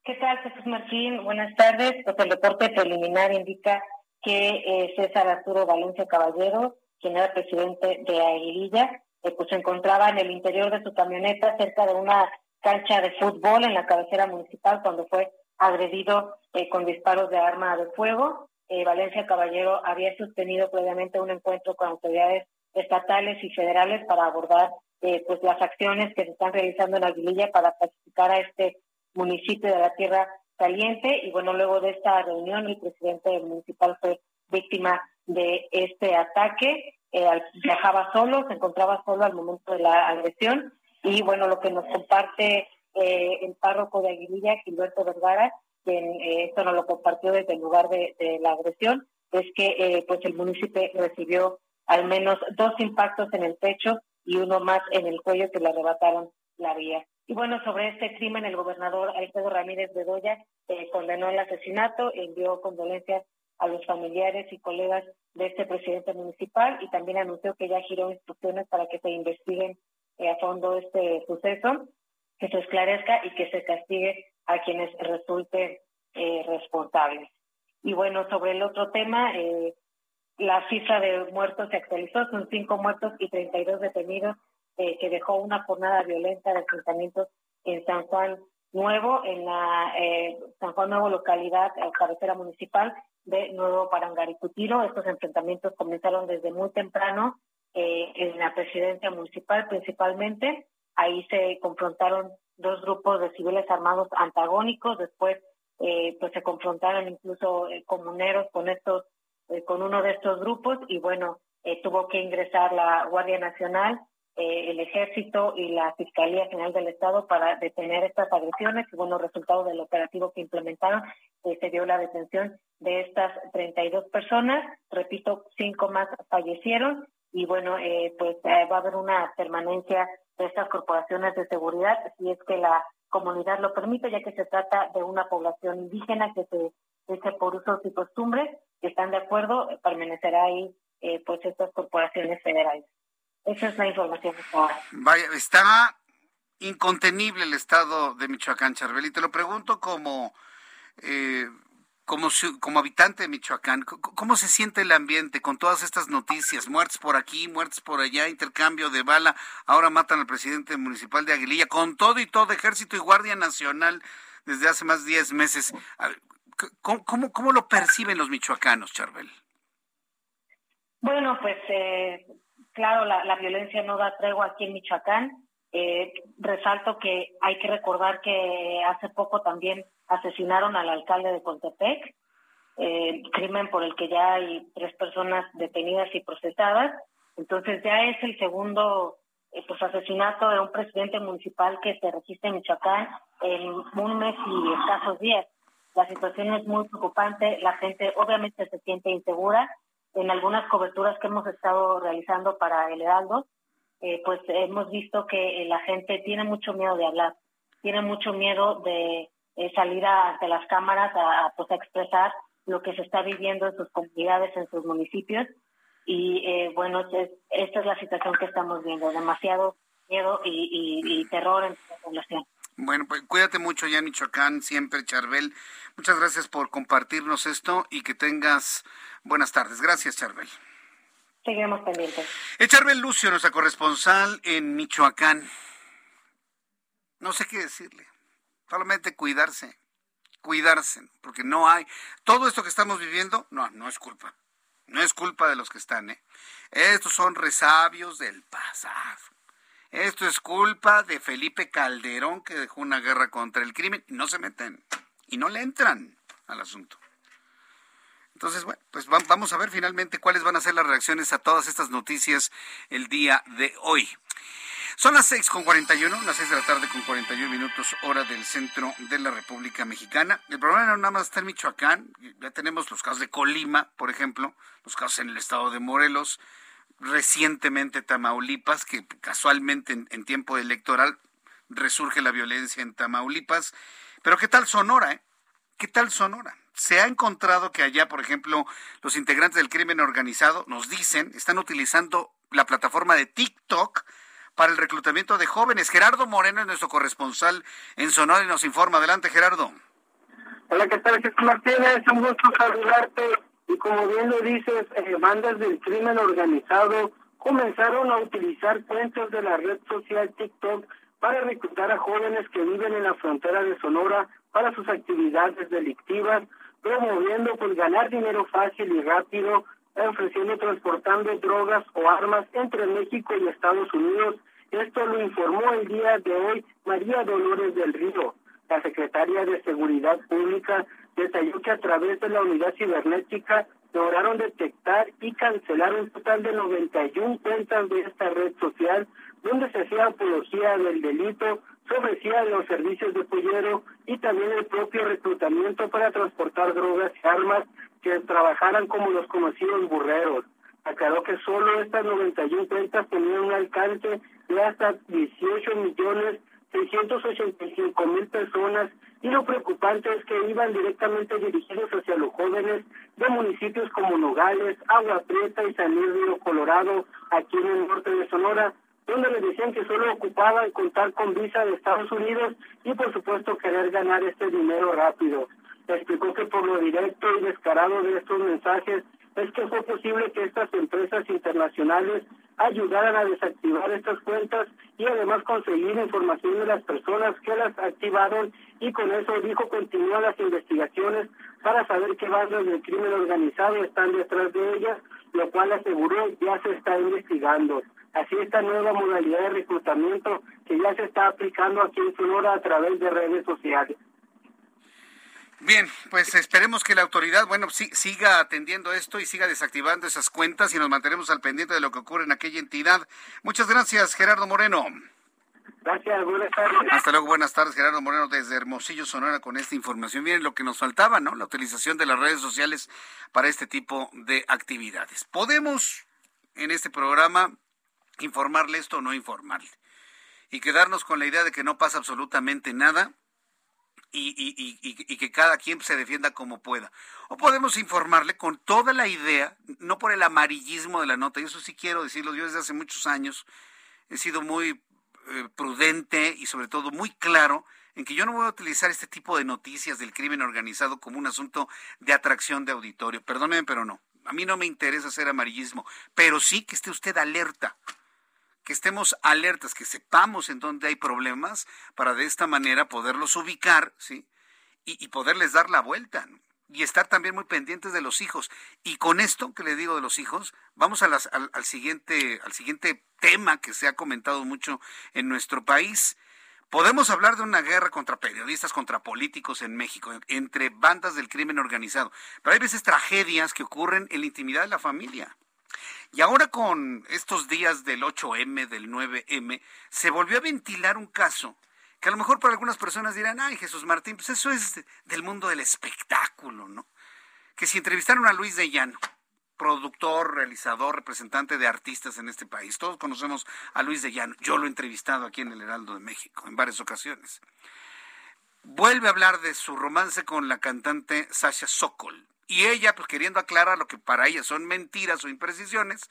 [SPEAKER 13] ¿Qué tal, Jesús Martín? Buenas tardes. Pues el reporte preliminar indica que eh, César Arturo Valencia Caballero, quien era presidente de Aguililla, pues se encontraba en el interior de su camioneta cerca de una cancha de fútbol en la cabecera municipal cuando fue agredido eh, con disparos de arma de fuego. Eh, Valencia Caballero había sostenido previamente un encuentro con autoridades estatales y federales para abordar pues las acciones que se están realizando en Aguililla para pacificar a este municipio de la Tierra Caliente y bueno luego de esta reunión el presidente municipal fue víctima de este ataque viajaba solo, se encontraba solo al momento de la agresión y bueno, lo que nos comparte el párroco de Aguililla, Gilberto Vergara, quien esto nos lo compartió desde el lugar de, la agresión, es que pues el municipio recibió al menos dos impactos en el pecho y uno más en el cuello que le arrebataron la vía. Y bueno, sobre este crimen, el gobernador Alfredo Ramírez Bedoya eh, condenó el asesinato, envió condolencias a los familiares y colegas de este presidente municipal y también anunció que ya giró instrucciones para que se investiguen eh, a fondo este suceso, que se esclarezca y que se castigue a quienes resulten eh, responsables. Y bueno, sobre el otro tema, la cifra de muertos se actualizó, son cinco muertos y 32 detenidos, eh, que dejó una jornada violenta de enfrentamientos en San Juan Nuevo, en la eh, San Juan Nuevo localidad, eh, cabecera municipal de Nuevo Parangaricutiro. Estos enfrentamientos comenzaron desde muy temprano en la presidencia municipal principalmente. Ahí se confrontaron dos grupos de civiles armados antagónicos, después pues se confrontaron incluso comuneros con estos eh, con uno de estos grupos y bueno, eh, tuvo que ingresar la Guardia Nacional, eh, el Ejército y la Fiscalía General del Estado para detener estas agresiones. Y bueno, resultado del operativo que implementaron, se dio la detención de estas 32 personas, repito, cinco más fallecieron. Y bueno, pues va a haber una permanencia de estas corporaciones de seguridad si es que la comunidad lo permite, ya que se trata de una población indígena que se dice por usos y costumbres están de acuerdo, permanecerá ahí eh, pues estas corporaciones federales. Esa es la información que
[SPEAKER 1] Vaya, está incontenible el estado de Michoacán, Charbel, y te lo pregunto como, eh, como, como habitante de Michoacán, ¿cómo se siente el ambiente con todas estas noticias? Muertes por aquí, muertes por allá, intercambio de bala, ahora matan al presidente municipal de Aguililla, con todo y todo, ejército y guardia nacional desde hace más de 10 meses. ¿Cómo, cómo, lo perciben los michoacanos, Charbel?
[SPEAKER 13] Bueno, pues eh, claro, la, violencia no da tregua aquí en Michoacán. Eh, resalto que hay que recordar que hace poco también asesinaron al alcalde de Contepec, eh, crimen por el que ya hay tres personas detenidas y procesadas. Entonces ya es el segundo pues, asesinato de un presidente municipal que se registra en Michoacán en un mes y escasos días. La situación es muy preocupante, la gente obviamente se siente insegura. En algunas coberturas que hemos estado realizando para el Heraldo, eh, pues hemos visto que la gente tiene mucho miedo de hablar, tiene mucho miedo de eh, salir ante las cámaras a, pues, a expresar lo que se está viviendo en sus comunidades, en sus municipios. Y eh, bueno, esta es la situación que estamos viendo, demasiado miedo y, y terror en la población.
[SPEAKER 1] Bueno, pues cuídate mucho ya Michoacán, siempre Charbel. Muchas gracias por compartirnos esto y que tengas buenas tardes. Gracias, Charbel.
[SPEAKER 13] Seguimos pendientes.
[SPEAKER 1] Es Charbel Lucio, nuestra corresponsal en Michoacán. No sé qué decirle. Solamente cuidarse, cuidarse, porque no hay. Todo esto que estamos viviendo, no, no es culpa. No es culpa de los que están, ¿eh? Estos son resabios del pasado. Esto es culpa de Felipe Calderón que dejó una guerra contra el crimen y no se meten y no le entran al asunto. Entonces, bueno, pues vamos a ver finalmente cuáles van a ser las reacciones a todas estas noticias el día de hoy. Son las seis con 41, las seis de la tarde con 41 minutos, hora del centro de la República Mexicana. El problema no nada más está en Michoacán, ya tenemos los casos de Colima, por ejemplo, los casos en el estado de Morelos, recientemente Tamaulipas, que casualmente en, tiempo electoral resurge la violencia en Tamaulipas. Pero ¿qué tal Sonora? Eh? ¿Qué tal Sonora? Se ha encontrado que allá, por ejemplo, los integrantes del crimen organizado nos dicen, están utilizando la plataforma de TikTok para el reclutamiento de jóvenes. Gerardo Moreno es nuestro corresponsal en Sonora y nos informa. Adelante, Gerardo.
[SPEAKER 14] Hola, ¿qué tal? Jesús Martínez, un gusto saludarte. Y como bien lo dices, eh, bandas del crimen organizado comenzaron a utilizar cuentas de la red social TikTok para reclutar a jóvenes que viven en la frontera de Sonora para sus actividades delictivas, promoviendo pues ganar dinero fácil y rápido, ofreciendo transportando drogas o armas entre México y Estados Unidos. Esto lo informó el día de hoy María Dolores del Río, la secretaria de Seguridad Pública detalló que a través de la unidad cibernética lograron detectar y cancelar un total de 91 cuentas de esta red social donde se hacía apología del delito, se ofrecían los servicios de pollero y también el propio reclutamiento para transportar drogas y armas que trabajaran como los conocidos burreros. Aclaró que solo estas 91 cuentas tenían un alcance de hasta 18 millones 685 mil personas y lo preocupante es que iban directamente dirigidos hacia los jóvenes de municipios como Nogales, Agua Prieta y San Luis Colorado, aquí en el norte de Sonora, donde les decían que solo ocupaban contar con visa de Estados Unidos y por supuesto querer ganar este dinero rápido. Explicó que por lo directo y descarado de estos mensajes es que fue posible que estas empresas internacionales ayudaran a desactivar estas cuentas y además conseguir información de las personas que las activaron y con eso dijo continúan las investigaciones para saber qué bandas del crimen organizado están detrás de ellas, lo cual aseguró ya se está investigando. Así esta nueva modalidad de reclutamiento que ya se está aplicando aquí en Sonora a través de redes sociales.
[SPEAKER 1] Bien, pues esperemos que la autoridad, bueno, sí, siga atendiendo esto y siga desactivando esas cuentas y nos mantenemos al pendiente de lo que ocurre en aquella entidad. Muchas gracias, Gerardo Moreno.
[SPEAKER 14] Gracias, buenas tardes.
[SPEAKER 1] Hasta luego, buenas tardes, Gerardo Moreno, desde Hermosillo, Sonora, con esta información. Miren lo que nos faltaba, ¿no? La utilización de las redes sociales para este tipo de actividades. Podemos, en este programa, informarle esto o no informarle. Y quedarnos con la idea de que no pasa absolutamente nada y, y, y, que cada quien se defienda como pueda. O podemos informarle con toda la idea, no por el amarillismo de la nota, y eso sí quiero decirlo, yo desde hace muchos años he sido muy eh, prudente y sobre todo muy claro en que yo no voy a utilizar este tipo de noticias del crimen organizado como un asunto de atracción de auditorio. Perdóneme, pero no. A mí no me interesa hacer amarillismo, pero sí que esté usted alerta que estemos alertas, que sepamos en dónde hay problemas para de esta manera poderlos ubicar, ¿sí? Y, poderles dar la vuelta. Y estar también muy pendientes de los hijos. Y con esto que le digo de los hijos, vamos al, al, siguiente, al siguiente tema que se ha comentado mucho en nuestro país. Podemos hablar de una guerra contra periodistas, contra políticos en México, entre bandas del crimen organizado, pero hay veces tragedias que ocurren en la intimidad de la familia. Y ahora con estos días del 8M, del 9M, se volvió a ventilar un caso que a lo mejor para algunas personas dirán, ay Jesús Martín, pues eso es del mundo del espectáculo, ¿no? Que si entrevistaron a Luis de Llano, productor, realizador, representante de artistas en este país. Todos conocemos a Luis de Llano. Yo lo he entrevistado aquí en el Heraldo de México en varias ocasiones. Vuelve a hablar de su romance con la cantante Sasha Sokol. Y ella, pues queriendo aclarar lo que para ella son mentiras o imprecisiones,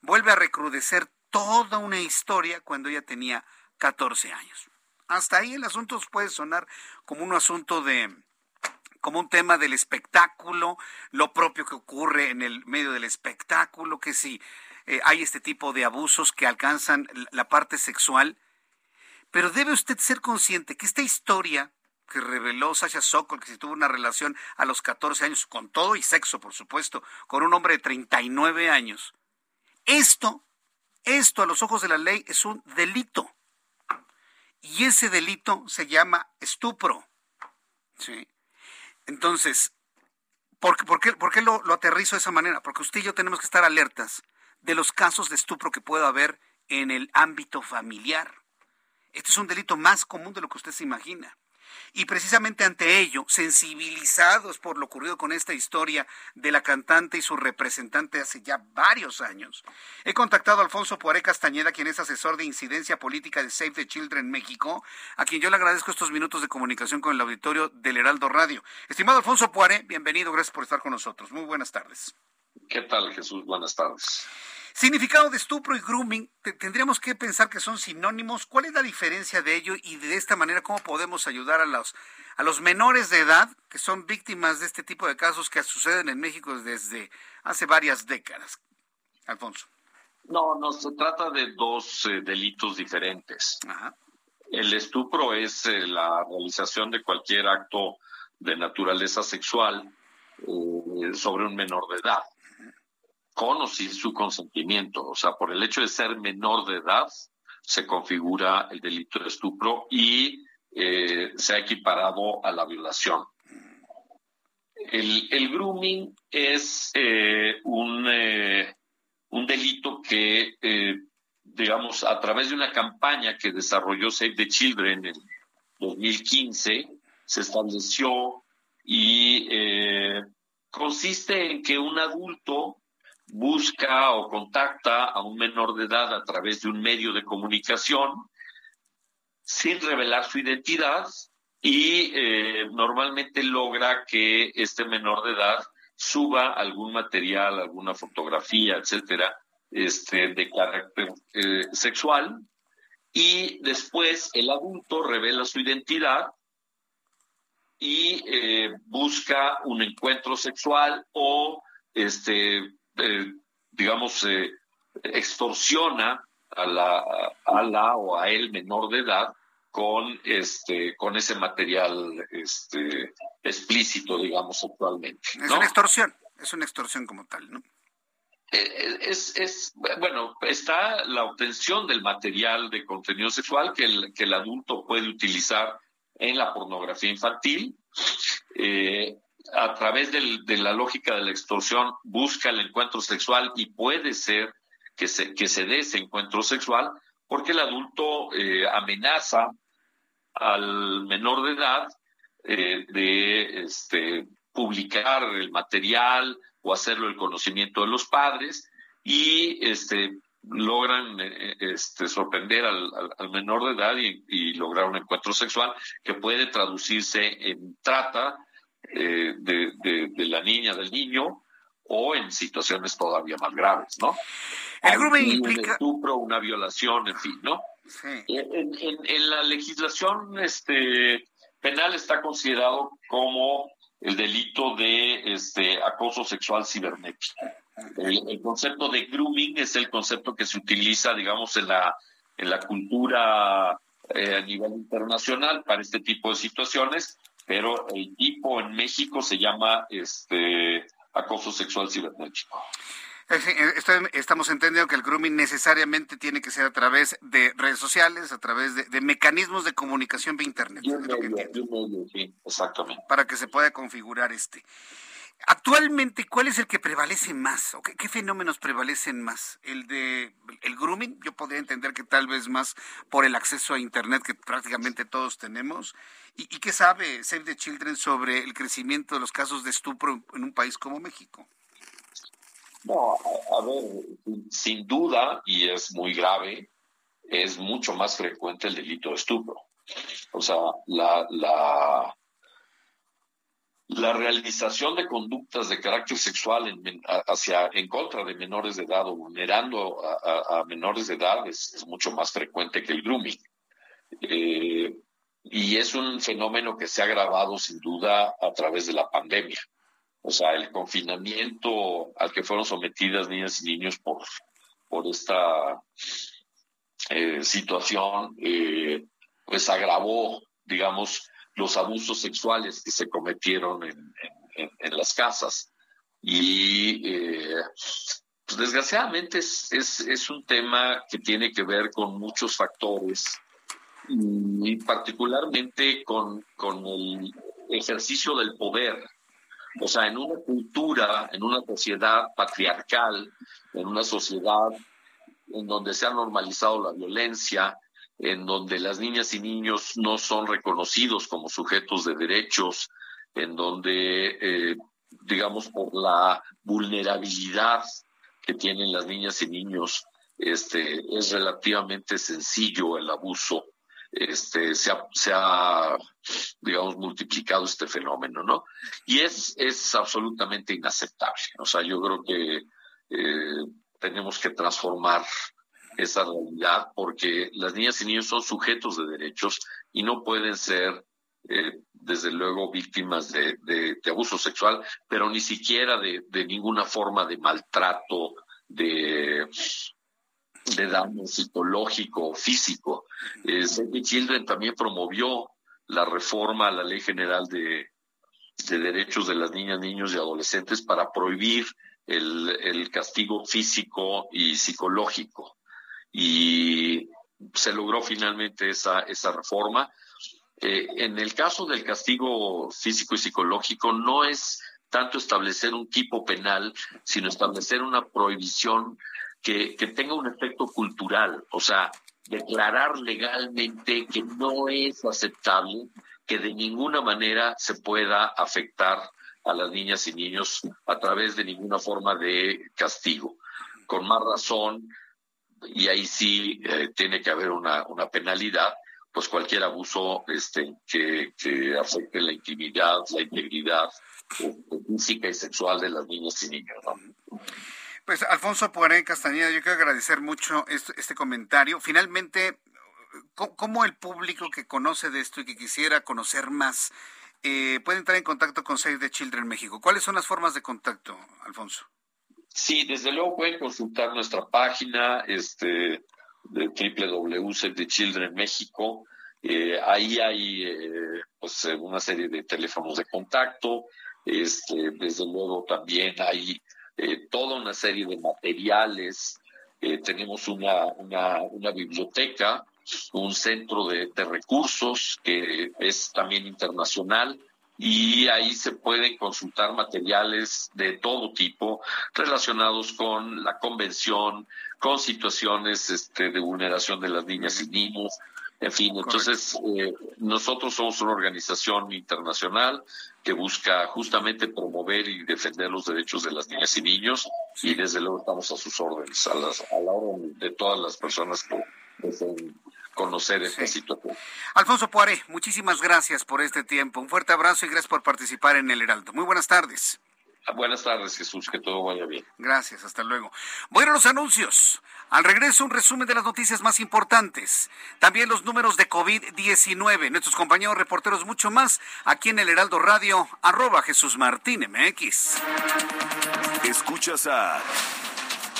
[SPEAKER 1] vuelve a recrudecer toda una historia cuando ella tenía 14 años. Hasta ahí el asunto puede sonar como un asunto de, como un tema del espectáculo, lo propio que ocurre en el medio del espectáculo, que si eh, hay este tipo de abusos que alcanzan la parte sexual. Pero debe usted ser consciente que esta historia que reveló Sasha Sokol, que se tuvo una relación a los 14 años, con todo y sexo, por supuesto, con un hombre de 39 años. Esto, esto a los ojos de la ley es un delito. Y ese delito se llama estupro. Entonces, ¿por, qué, por qué lo, lo aterrizo de esa manera? Porque usted y yo tenemos que estar alertas de los casos de estupro que pueda haber en el ámbito familiar. Este es un delito más común de lo que usted se imagina. Y precisamente ante ello, sensibilizados por lo ocurrido con esta historia de la cantante y su representante hace ya varios años, he contactado a Alfonso Poiré Castañeda, quien es asesor de incidencia política de Save the Children México, a quien yo le agradezco estos minutos de comunicación con el auditorio del Heraldo Radio. Estimado Alfonso Poiré, bienvenido, gracias por estar con nosotros. Muy buenas tardes.
[SPEAKER 15] ¿Qué tal, Jesús? Buenas tardes.
[SPEAKER 1] Significado de estupro y grooming, tendríamos que pensar que son sinónimos. ¿Cuál es la diferencia de ello y de esta manera cómo podemos ayudar a los, a los menores de edad que son víctimas de este tipo de casos que suceden en México desde hace varias décadas? Alfonso.
[SPEAKER 15] No, no, se trata de dos eh, delitos diferentes. El estupro es eh, la realización de cualquier acto de naturaleza sexual eh, sobre un menor de edad con o sin su consentimiento. O sea, por el hecho de ser menor de edad, se configura el delito de estupro y eh, se ha equiparado a la violación. El, el grooming es eh, un, eh, un delito que, digamos, a través de una campaña que desarrolló Save the Children en 2015, se estableció y consiste en que un adulto busca o contacta a un menor de edad a través de un medio de comunicación sin revelar su identidad y eh, normalmente logra que este menor de edad suba algún material, alguna fotografía, etcétera, este, de carácter eh, sexual y después el adulto revela su identidad y eh, busca un encuentro sexual o este digamos extorsiona a la, a la o a él menor de edad con este con ese material este explícito digamos actualmente
[SPEAKER 1] es una extorsión es una extorsión como tal no
[SPEAKER 15] eh, eh, es, es bueno está la obtención del material de contenido sexual que el, que el adulto puede utilizar en la pornografía infantil eh, a través del, de la lógica de la extorsión busca el encuentro sexual y puede ser que se, que se dé ese encuentro sexual porque el adulto eh, amenaza al menor de edad eh, de este, publicar el material o hacerlo el conocimiento de los padres y este, logran eh, este, sorprender al, menor de edad y, y, lograr un encuentro sexual que puede traducirse en trata eh, de, de, de, la niña, del niño, o en situaciones todavía más graves, ¿no?
[SPEAKER 1] El grooming implica...
[SPEAKER 15] Un estupro, una violación, en fin, ¿no? En, en, la legislación este, penal está considerado como el delito de este, acoso sexual cibernético. El, concepto de grooming es el concepto que se utiliza, digamos, en la, en la cultura eh, a nivel internacional para este tipo de situaciones, pero el tipo en México se llama este, acoso sexual cibernético.
[SPEAKER 1] Eh, estamos entendiendo que el grooming necesariamente tiene que ser a través de redes sociales, a través de, mecanismos de comunicación de Internet.
[SPEAKER 15] exactamente.
[SPEAKER 1] Para que se pueda configurar este. Actualmente, ¿cuál es el que prevalece más? ¿O qué, fenómenos prevalecen más? ¿El de el grooming? Yo podría entender que tal vez más por el acceso a Internet que prácticamente todos tenemos. ¿Y, y qué sabe Save the Children sobre el crecimiento de los casos de estupro en un país como México?
[SPEAKER 15] No, a, ver, sin duda, y es muy grave, es mucho más frecuente el delito de estupro. O sea, la, la, la realización de conductas de carácter sexual en, contra de menores de edad o vulnerando a, menores de edad es, mucho más frecuente que el grooming. Eh, y es un fenómeno que se ha agravado sin duda a través de la pandemia. O sea, el confinamiento al que fueron sometidas niñas y niños por, por esta eh, situación, eh, pues agravó, digamos, los abusos sexuales que se cometieron en, en, las casas. Y eh, pues desgraciadamente es, es, es, un tema que tiene que ver con muchos factores y particularmente con, con el ejercicio del poder o sea, en una cultura, en una sociedad patriarcal, en una sociedad en donde se ha normalizado la violencia, en donde las niñas y niños no son reconocidos como sujetos de derechos, en donde, eh, digamos, por la vulnerabilidad que tienen las niñas y niños, este, es relativamente sencillo el abuso este, se, ha, digamos, multiplicado este fenómeno, ¿no? Y es, es absolutamente inaceptable. O sea, yo creo que eh, tenemos que transformar esa realidad porque las niñas y niños son sujetos de derechos y no pueden ser, eh, desde luego, víctimas de, abuso sexual, pero ni siquiera de, ninguna forma de maltrato, de daño psicológico o físico. Eh, Children también promovió la reforma a la Ley General de, de Derechos de las Niñas, Niños y Adolescentes para prohibir el castigo físico y psicológico. Y se logró finalmente esa, esa reforma. Eh, en el caso del castigo físico y psicológico no es tanto establecer un tipo penal, sino establecer una prohibición que, que tenga un efecto cultural, o sea, declarar legalmente que no es aceptable que de ninguna manera se pueda afectar a las niñas y niños a través de ninguna forma de castigo. Con más razón, y ahí sí eh, tiene que haber una, una penalidad, pues cualquier abuso este, que, que afecte la intimidad, la integridad eh, física y sexual de las niñas y niños.
[SPEAKER 1] Pues Alfonso Poiré Castañeda, yo quiero agradecer mucho este, este comentario. Finalmente, ¿cómo el público que conoce de esto y que quisiera conocer más eh, puede entrar en contacto con Save the Children México? ¿Cuáles son las formas de contacto, Alfonso?
[SPEAKER 15] Sí, desde luego pueden consultar nuestra página este, de Children México. Eh, ahí hay eh, pues, una serie de teléfonos de contacto. Este, desde luego también hay eh, toda una serie de materiales. Eh, tenemos una, una, una, biblioteca, un centro de, recursos que es también internacional y ahí se pueden consultar materiales de todo tipo relacionados con la convención, con situaciones este, de vulneración de las niñas y niños, en fin, entonces eh, nosotros somos una organización internacional que busca justamente promover y defender los derechos de las niñas y niños y desde luego estamos a sus órdenes, a, las, a la orden de todas las personas que deseen conocer esta situación.
[SPEAKER 1] Alfonso Poiré, muchísimas gracias por este tiempo. Un fuerte abrazo y gracias por participar en el Heraldo. Muy buenas tardes.
[SPEAKER 15] Buenas tardes, Jesús, que todo vaya bien.
[SPEAKER 1] Gracias, hasta luego. Bueno, los anuncios. Al regreso, un resumen de las noticias más importantes. También los números de COVID-19. Nuestros compañeros reporteros, mucho más aquí en el Heraldo Radio, arroba Jesús Martín MX.
[SPEAKER 6] Escuchas a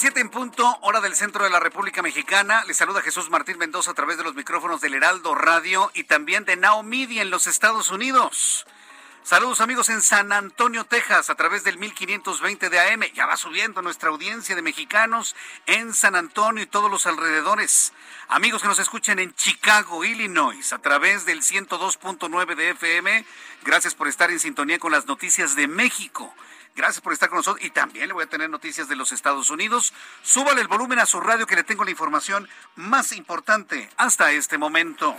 [SPEAKER 1] Las siete en punto, hora del centro de la República Mexicana. Le saluda Jesús Martín Mendoza a través de los micrófonos del Heraldo Radio y también de Now Media en los Estados Unidos. Saludos amigos en San Antonio, Texas, a través del 1520 de AM. Ya va subiendo nuestra audiencia de mexicanos en San Antonio y todos los alrededores. Amigos que nos escuchan en Chicago, Illinois, a través del 102.9 de FM. Gracias por estar en sintonía con las noticias de México. Gracias por estar con nosotros y también le voy a tener noticias de los Estados Unidos. Súbale el volumen a su radio que le tengo la información más importante hasta este momento.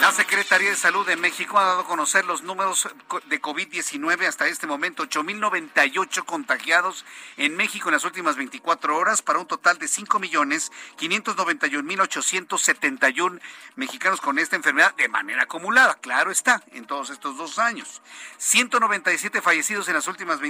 [SPEAKER 1] La Secretaría de Salud de México ha dado a conocer los números de COVID-19 hasta este momento. 8.098 contagiados en México en las últimas 24 horas para un total de 5.591.871 mexicanos con esta enfermedad de manera acumulada. Claro está, en todos estos dos años. 197 fallecidos en las últimas 24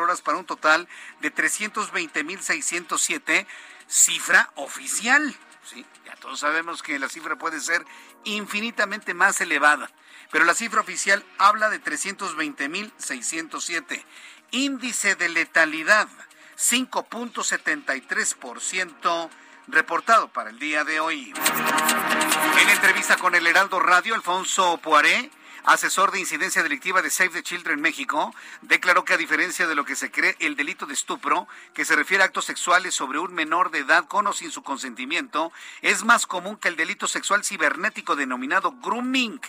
[SPEAKER 1] horas para un total de 320.607, cifra oficial. ¿sí? Ya todos sabemos que la cifra puede ser infinitamente más elevada, pero la cifra oficial habla de 320.607. Índice de letalidad, 5.73% reportado para el día de hoy. En entrevista con el Heraldo Radio, Alfonso Poiré, asesor de incidencia delictiva de Save the Children México, declaró que a diferencia de lo que se cree, el delito de estupro, que se refiere a actos sexuales sobre un menor de edad con o sin su consentimiento, es más común que el delito sexual cibernético denominado grooming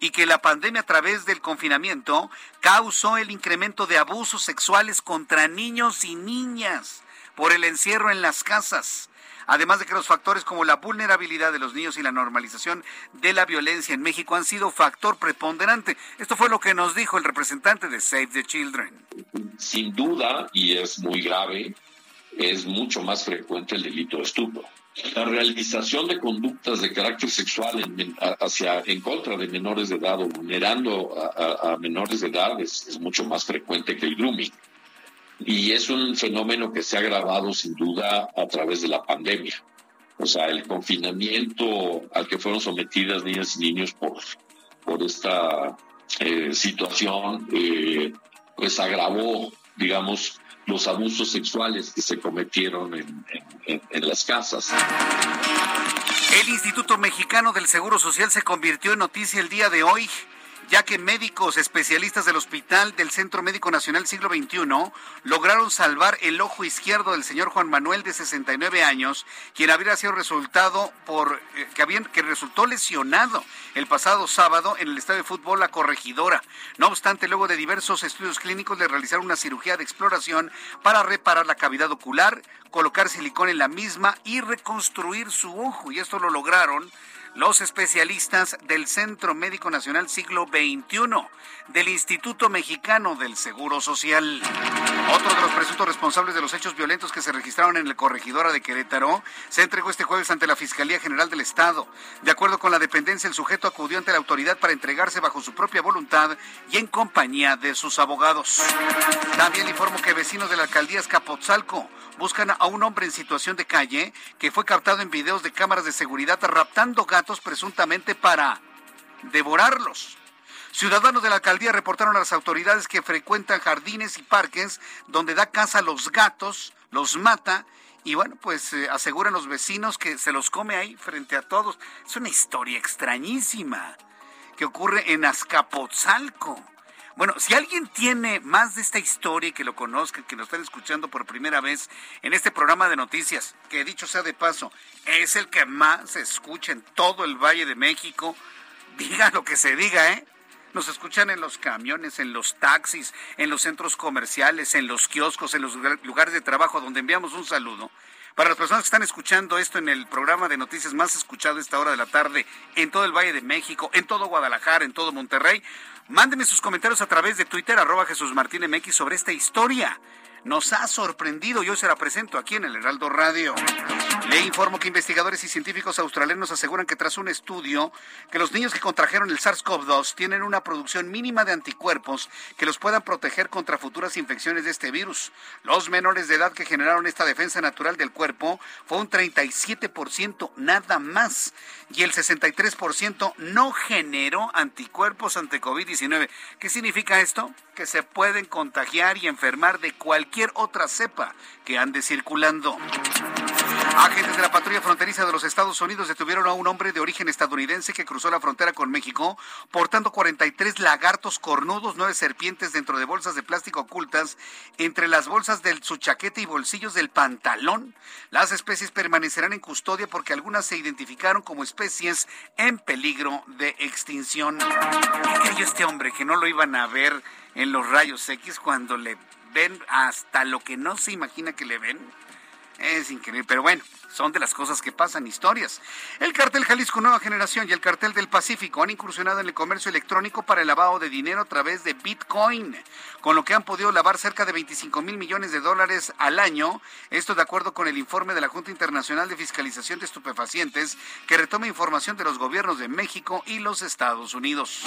[SPEAKER 1] y que la pandemia a través del confinamiento causó el incremento de abusos sexuales contra niños y niñas por el encierro en las casas. Además de que los factores como la vulnerabilidad de los niños y la normalización de la violencia en México han sido factor preponderante. Esto fue lo que nos dijo el representante de Save the Children.
[SPEAKER 15] Sin duda, y es muy grave, es mucho más frecuente el delito de estupro. La realización de conductas de carácter sexual en, hacia, en contra de menores de edad o vulnerando a, menores de edad es, mucho más frecuente que el grooming. Y es un fenómeno que se ha agravado sin duda a través de la pandemia. O sea, el confinamiento al que fueron sometidas niñas y niños por, por esta eh, situación, eh, pues agravó, digamos, los abusos sexuales que se cometieron en, en, las casas.
[SPEAKER 1] El Instituto Mexicano del Seguro Social se convirtió en noticia el día de hoy ya que médicos especialistas del Hospital del Centro Médico Nacional Siglo XXI lograron salvar el ojo izquierdo del señor Juan Manuel de 69 años, quien habría sido resultado por eh, que, habían, que resultó lesionado el pasado sábado en el estadio de fútbol La Corregidora. No obstante, luego de diversos estudios clínicos le realizaron una cirugía de exploración para reparar la cavidad ocular, colocar silicón en la misma y reconstruir su ojo. Y esto lo lograron los especialistas del Centro Médico Nacional Siglo XXI, del Instituto Mexicano del Seguro Social. Otro de los presuntos responsables de los hechos violentos que se registraron en el corregidora de Querétaro se entregó este jueves ante la Fiscalía General del Estado. De acuerdo con la dependencia, el sujeto acudió ante la autoridad para entregarse bajo su propia voluntad y en compañía de sus abogados. También informo que vecinos de la alcaldía Escapotzalco buscan a un hombre en situación de calle que fue captado en videos de cámaras de seguridad raptando gatos presuntamente para devorarlos. Ciudadanos de la alcaldía reportaron a las autoridades que frecuentan jardines y parques donde da caza a los gatos, los mata y bueno, pues eh, aseguran los vecinos que se los come ahí frente a todos. Es una historia extrañísima que ocurre en Azcapotzalco. Bueno, si alguien tiene más de esta historia y que lo conozca, que nos están escuchando por primera vez en este programa de noticias, que dicho sea de paso, es el que más se escucha en todo el Valle de México, diga lo que se diga, ¿eh? Nos escuchan en los camiones, en los taxis, en los centros comerciales, en los kioscos, en los lugares de trabajo donde enviamos un saludo. Para las personas que están escuchando esto en el programa de noticias más escuchado a esta hora de la tarde en todo el Valle de México, en todo Guadalajara, en todo Monterrey, mándeme sus comentarios a través de Twitter, arroba Jesús Martín MX, sobre esta historia nos ha sorprendido y hoy se la presento aquí en el Heraldo Radio. Le informo que investigadores y científicos australianos aseguran que tras un estudio que los niños que contrajeron el SARS-CoV-2 tienen una producción mínima de anticuerpos que los puedan proteger contra futuras infecciones de este virus. Los menores de edad que generaron esta defensa natural del cuerpo fue un 37% nada más y el 63% no generó anticuerpos ante COVID-19. ¿Qué significa esto? Que se pueden contagiar y enfermar de cualquier otra cepa que ande circulando. Agentes de la patrulla fronteriza de los Estados Unidos detuvieron a un hombre de origen estadounidense que cruzó la frontera con México portando 43 lagartos cornudos, nueve serpientes dentro de bolsas de plástico ocultas entre las bolsas de su chaqueta y bolsillos del pantalón. Las especies permanecerán en custodia porque algunas se identificaron como especies en peligro de extinción. ¿Qué creyó este hombre que no lo iban a ver en los rayos X cuando le ven hasta lo que no se imagina que le ven? Es increíble, pero bueno, son de las cosas que pasan, historias. El cartel Jalisco Nueva Generación y el cartel del Pacífico han incursionado en el comercio electrónico para el lavado de dinero a través de Bitcoin, con lo que han podido lavar cerca de 25 mil millones de dólares al año. Esto de acuerdo con el informe de la Junta Internacional de Fiscalización de Estupefacientes, que retoma información de los gobiernos de México y los Estados Unidos.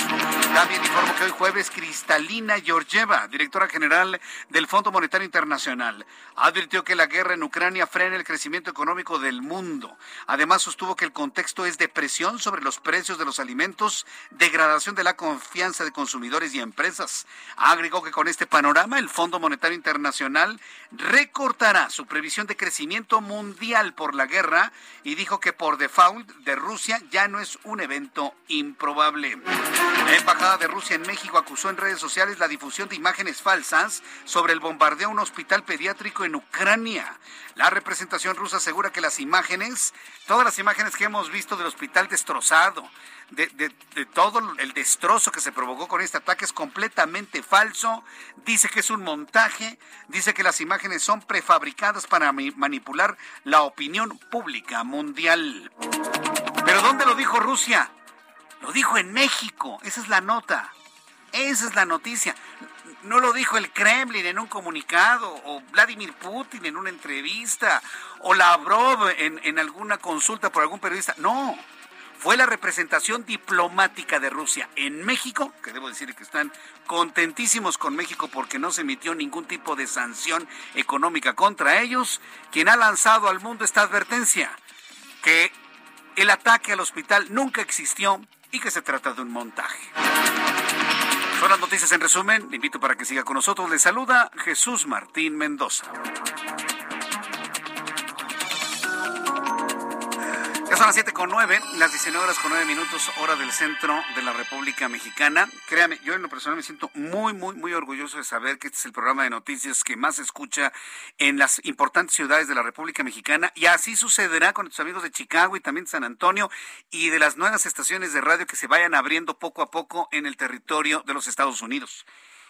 [SPEAKER 1] También informo que hoy jueves Cristalina Georgieva, directora general del Fondo Monetario Internacional, advirtió que la guerra en Ucrania frena el crecimiento económico del mundo. Además, sostuvo que el contexto es de presión sobre los precios de los alimentos, degradación de la confianza de consumidores y empresas. Agregó que con este panorama, el Fondo Monetario Internacional recortará su previsión de crecimiento mundial por la guerra y dijo que por default de Rusia ya no es un evento improbable. La Embajada de Rusia en México acusó en redes sociales la difusión de imágenes falsas sobre el bombardeo a un hospital pediátrico en Ucrania. La representación rusa asegura que la las imágenes, todas las imágenes que hemos visto del hospital destrozado, de, de, todo el destrozo que se provocó con este ataque es completamente falso. Dice que es un montaje, dice que las imágenes son prefabricadas para manipular la opinión pública mundial. Pero ¿dónde lo dijo Rusia? Lo dijo en México, esa es la nota. Esa es la noticia. No lo dijo el Kremlin en un comunicado, o Vladimir Putin en una entrevista, o Lavrov en, en alguna consulta por algún periodista. No, fue la representación diplomática de Rusia en México, que debo decir que están contentísimos con México porque no se emitió ningún tipo de sanción económica contra ellos, quien ha lanzado al mundo esta advertencia, que el ataque al hospital nunca existió y que se trata de un montaje. Son noticias en resumen. Le invito para que siga con nosotros. Le saluda Jesús Martín Mendoza. Son las 7 con 9, las 19 horas con 9 minutos, hora del centro de la República Mexicana. Créame, yo en lo personal me siento muy, muy, muy orgulloso de saber que este es el programa de noticias que más se escucha en las importantes ciudades de la República Mexicana. Y así sucederá con nuestros amigos de Chicago y también de San Antonio y de las nuevas estaciones de radio que se vayan abriendo poco a poco en el territorio de los Estados Unidos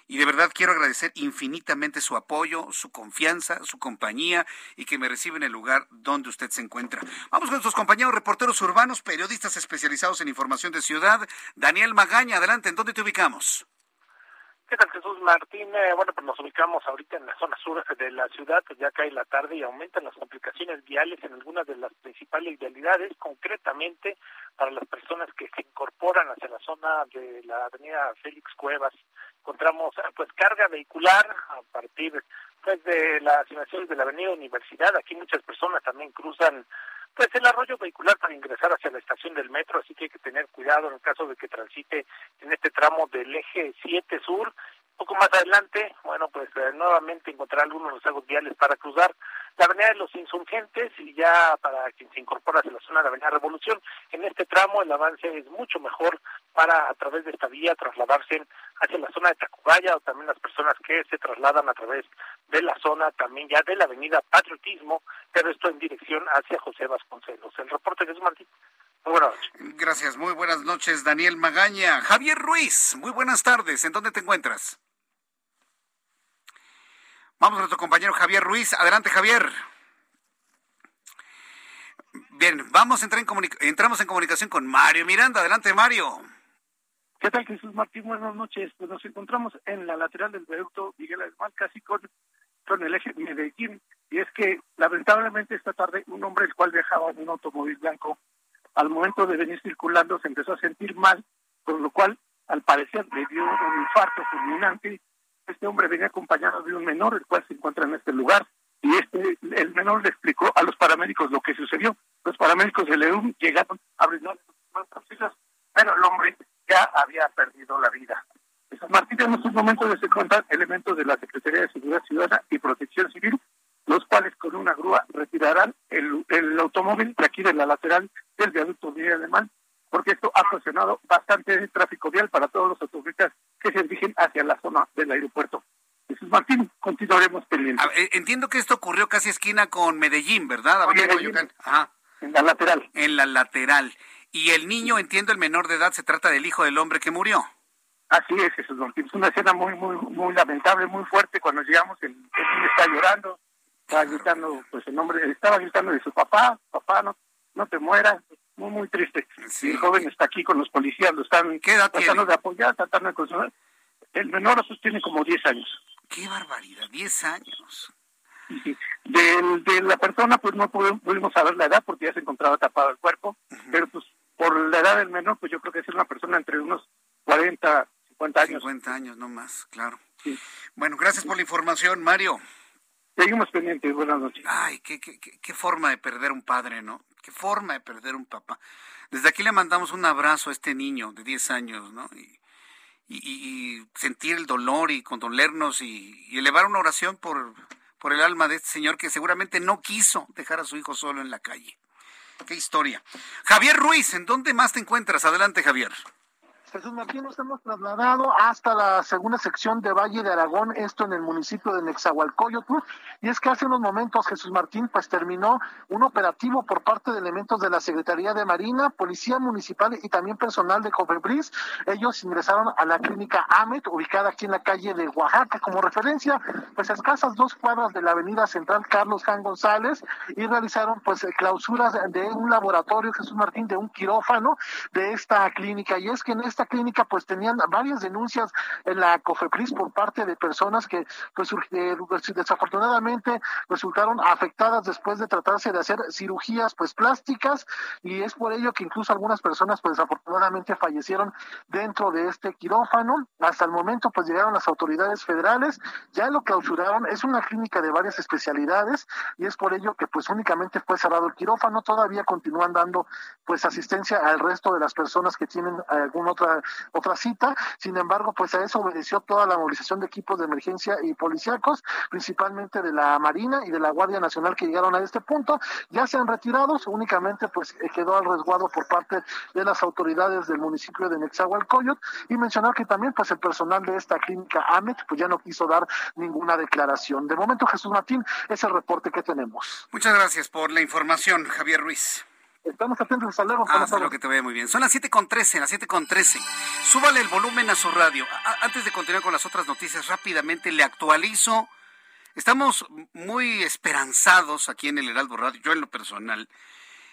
[SPEAKER 1] y de verdad quiero agradecer infinitamente su apoyo, su confianza, su compañía y que me recibe en el lugar donde usted se encuentra. Vamos con nuestros compañeros reporteros urbanos, periodistas especializados en información de ciudad. Daniel Magaña, adelante, ¿en dónde te ubicamos?
[SPEAKER 2] ¿Qué tal Jesús Martín? Eh, bueno, pues nos ubicamos ahorita en la zona sur de la ciudad, pues ya cae la tarde y aumentan las complicaciones viales en algunas de las principales vialidades, concretamente para las personas que se incorporan hacia la zona de la avenida Félix Cuevas. Encontramos pues carga vehicular a partir pues de las inmediaciones de la avenida Universidad. Aquí muchas personas también cruzan pues el arroyo vehicular para ingresar hacia la estación del metro, así que hay que tener cuidado en el caso de que transite en este tramo del eje 7 sur. Poco más adelante, bueno, pues eh, nuevamente encontrar algunos rezagos viales para cruzar la Avenida de los Insurgentes y ya para quien se incorpora hacia la zona de la Avenida Revolución, en este tramo el avance es mucho mejor para a través de esta vía trasladarse hacia la zona de Tacubaya o también las personas que se trasladan a través de la zona también ya de la Avenida Patriotismo, pero esto en dirección hacia José Vasconcelos. El reporte de Martín. Muy buenas noches.
[SPEAKER 1] Gracias, muy buenas noches, Daniel Magaña. Javier Ruiz, muy buenas tardes. ¿En dónde te encuentras? Vamos a nuestro compañero Javier Ruiz. Adelante, Javier. Bien, vamos a entrar en entramos en comunicación con Mario Miranda. Adelante, Mario.
[SPEAKER 3] ¿Qué tal, Jesús Martín? Buenas noches. Pues nos encontramos en la lateral del viaducto Miguel Alemán, casi con, con el eje Medellín. Y es que, lamentablemente, esta tarde, un hombre el cual viajaba en un automóvil blanco, al momento de venir circulando, se empezó a sentir mal, con lo cual, al parecer, le dio un infarto fulminante este hombre venía acompañado de un menor, el cual se encuentra en este lugar, y este el menor le explicó a los paramédicos lo que sucedió. Los paramédicos de León llegaron a brindar pero el hombre ya había perdido la vida. A partir de estos momentos se encuentran elementos de la Secretaría de Seguridad Ciudadana y Protección Civil, los cuales con una grúa retirarán el, automóvil de aquí de la lateral del viaducto de Alemán porque esto ha ocasionado bastante tráfico vial para todos los automovilistas que se dirigen hacia la zona del aeropuerto. Jesús Martín, continuaremos pendientes.
[SPEAKER 1] Eh, entiendo que esto ocurrió casi esquina con Medellín, ¿verdad?
[SPEAKER 3] En la lateral.
[SPEAKER 1] En la lateral. Y el niño, entiendo, el menor de edad, se trata del hijo del hombre que murió.
[SPEAKER 3] Así es, Jesús Martín. Es una escena muy, muy, muy lamentable, muy fuerte. Cuando llegamos, el, niño está llorando, estaba gritando, pues el nombre, estaba gritando de su papá, papá, no, no te mueras, muy, muy triste. El joven está aquí con los policías, lo están tratando de apoyar, tratando de consolar. El menor tiene como 10 años.
[SPEAKER 1] ¡Qué barbaridad! 10 años.
[SPEAKER 3] De, de, la persona, pues no pudimos saber la edad porque ya se encontraba tapado el cuerpo, pero pues por la edad del menor, pues yo creo que es una persona entre unos 40, 50 años.
[SPEAKER 1] 50 años, no más, claro. Bueno, gracias por la información, Mario.
[SPEAKER 3] Seguimos pendientes, buenas noches.
[SPEAKER 1] Ay, qué, qué, qué forma de perder un padre, ¿no? Qué forma de perder un papá. Desde aquí le mandamos un abrazo a este niño de 10 años, ¿no? Y, sentir el dolor y condolernos y, elevar una oración por, por el alma de este señor que seguramente no quiso dejar a su hijo solo en la calle. Qué historia. Javier Ruiz, ¿en dónde más te encuentras? Adelante, Javier.
[SPEAKER 5] Jesús Martín, nos hemos trasladado hasta la segunda sección de Valle de Aragón, esto en el municipio de Nexahualcoyotl, y es que hace unos momentos Jesús Martín pues terminó un operativo por parte de elementos de la Secretaría de Marina, Policía Municipal y también personal de Cofebris. Ellos ingresaron a la clínica AMET, ubicada aquí en la calle de Oaxaca, como referencia, pues a escasas dos cuadras de la avenida central Carlos Jan González, y realizaron pues clausuras de un laboratorio, Jesús Martín, de un quirófano de esta clínica, y es que en esta clínica pues tenían varias denuncias en la COFEPRIS por parte de personas que pues desafortunadamente resultaron afectadas después de tratarse de hacer cirugías pues plásticas. Y es por ello que incluso algunas personas pues desafortunadamente fallecieron dentro de este quirófano. Hasta el momento pues llegaron las autoridades federales, ya lo clausuraron, es una clínica de varias especialidades. Y es por ello que pues únicamente fue cerrado el quirófano, todavía continúan dando pues asistencia al resto de las personas que tienen alguna otra otra, cita. Sin embargo, pues a eso obedeció toda la movilización de equipos de emergencia y policíacos, principalmente de la Marina y de la Guardia Nacional que llegaron a este punto. Ya se han retirado, únicamente pues eh, quedó al resguardo por parte de las autoridades del municipio de Nexahualcoyot y mencionar que también pues el personal de esta clínica AMET pues ya no quiso dar ninguna declaración. De momento, Jesús Martín, es el reporte que tenemos.
[SPEAKER 1] Muchas gracias por la información, Javier Ruiz.
[SPEAKER 5] Estamos atentos, hasta luego.
[SPEAKER 1] Ah, lo que te vaya muy bien. Son las 7.13, las 7.13. Súbale el volumen a su radio. antes de continuar con las otras noticias, rápidamente le actualizo. Estamos muy esperanzados aquí en el Heraldo Radio, yo en lo personal.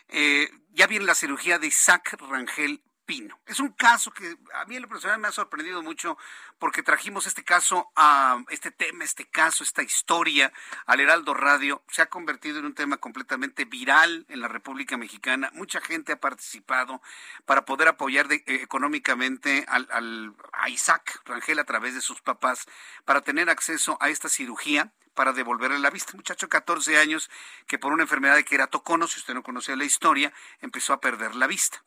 [SPEAKER 1] Eh, ya viene la cirugía de Isaac Rangel Pino. Es un caso que a mí en lo personal me ha sorprendido mucho porque trajimos este caso, a este tema, este caso, esta historia al Heraldo Radio. Se ha convertido en un tema completamente viral en la República Mexicana. Mucha gente ha participado para poder apoyar eh, económicamente al, a Isaac Rangel a través de sus papás para tener acceso a esta cirugía para devolverle la vista. Un muchacho de 14 años que por una enfermedad de queratocono, si usted no conoce la historia, empezó a perder la vista.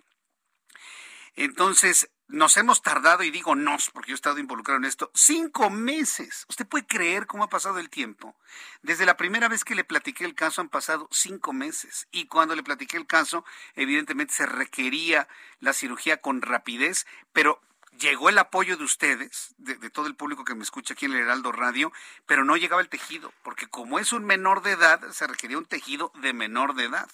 [SPEAKER 1] Entonces, nos hemos tardado, y digo nos, porque yo he estado involucrado en esto, cinco meses. ¿Usted puede creer cómo ha pasado el tiempo? Desde la primera vez que le platiqué el caso han pasado cinco meses. Y cuando le platiqué el caso, evidentemente se requería la cirugía con rapidez, pero llegó el apoyo de ustedes, de, todo el público que me escucha aquí en el Heraldo Radio, pero no llegaba el tejido, porque como es un menor de edad, se requería un tejido de menor de edad.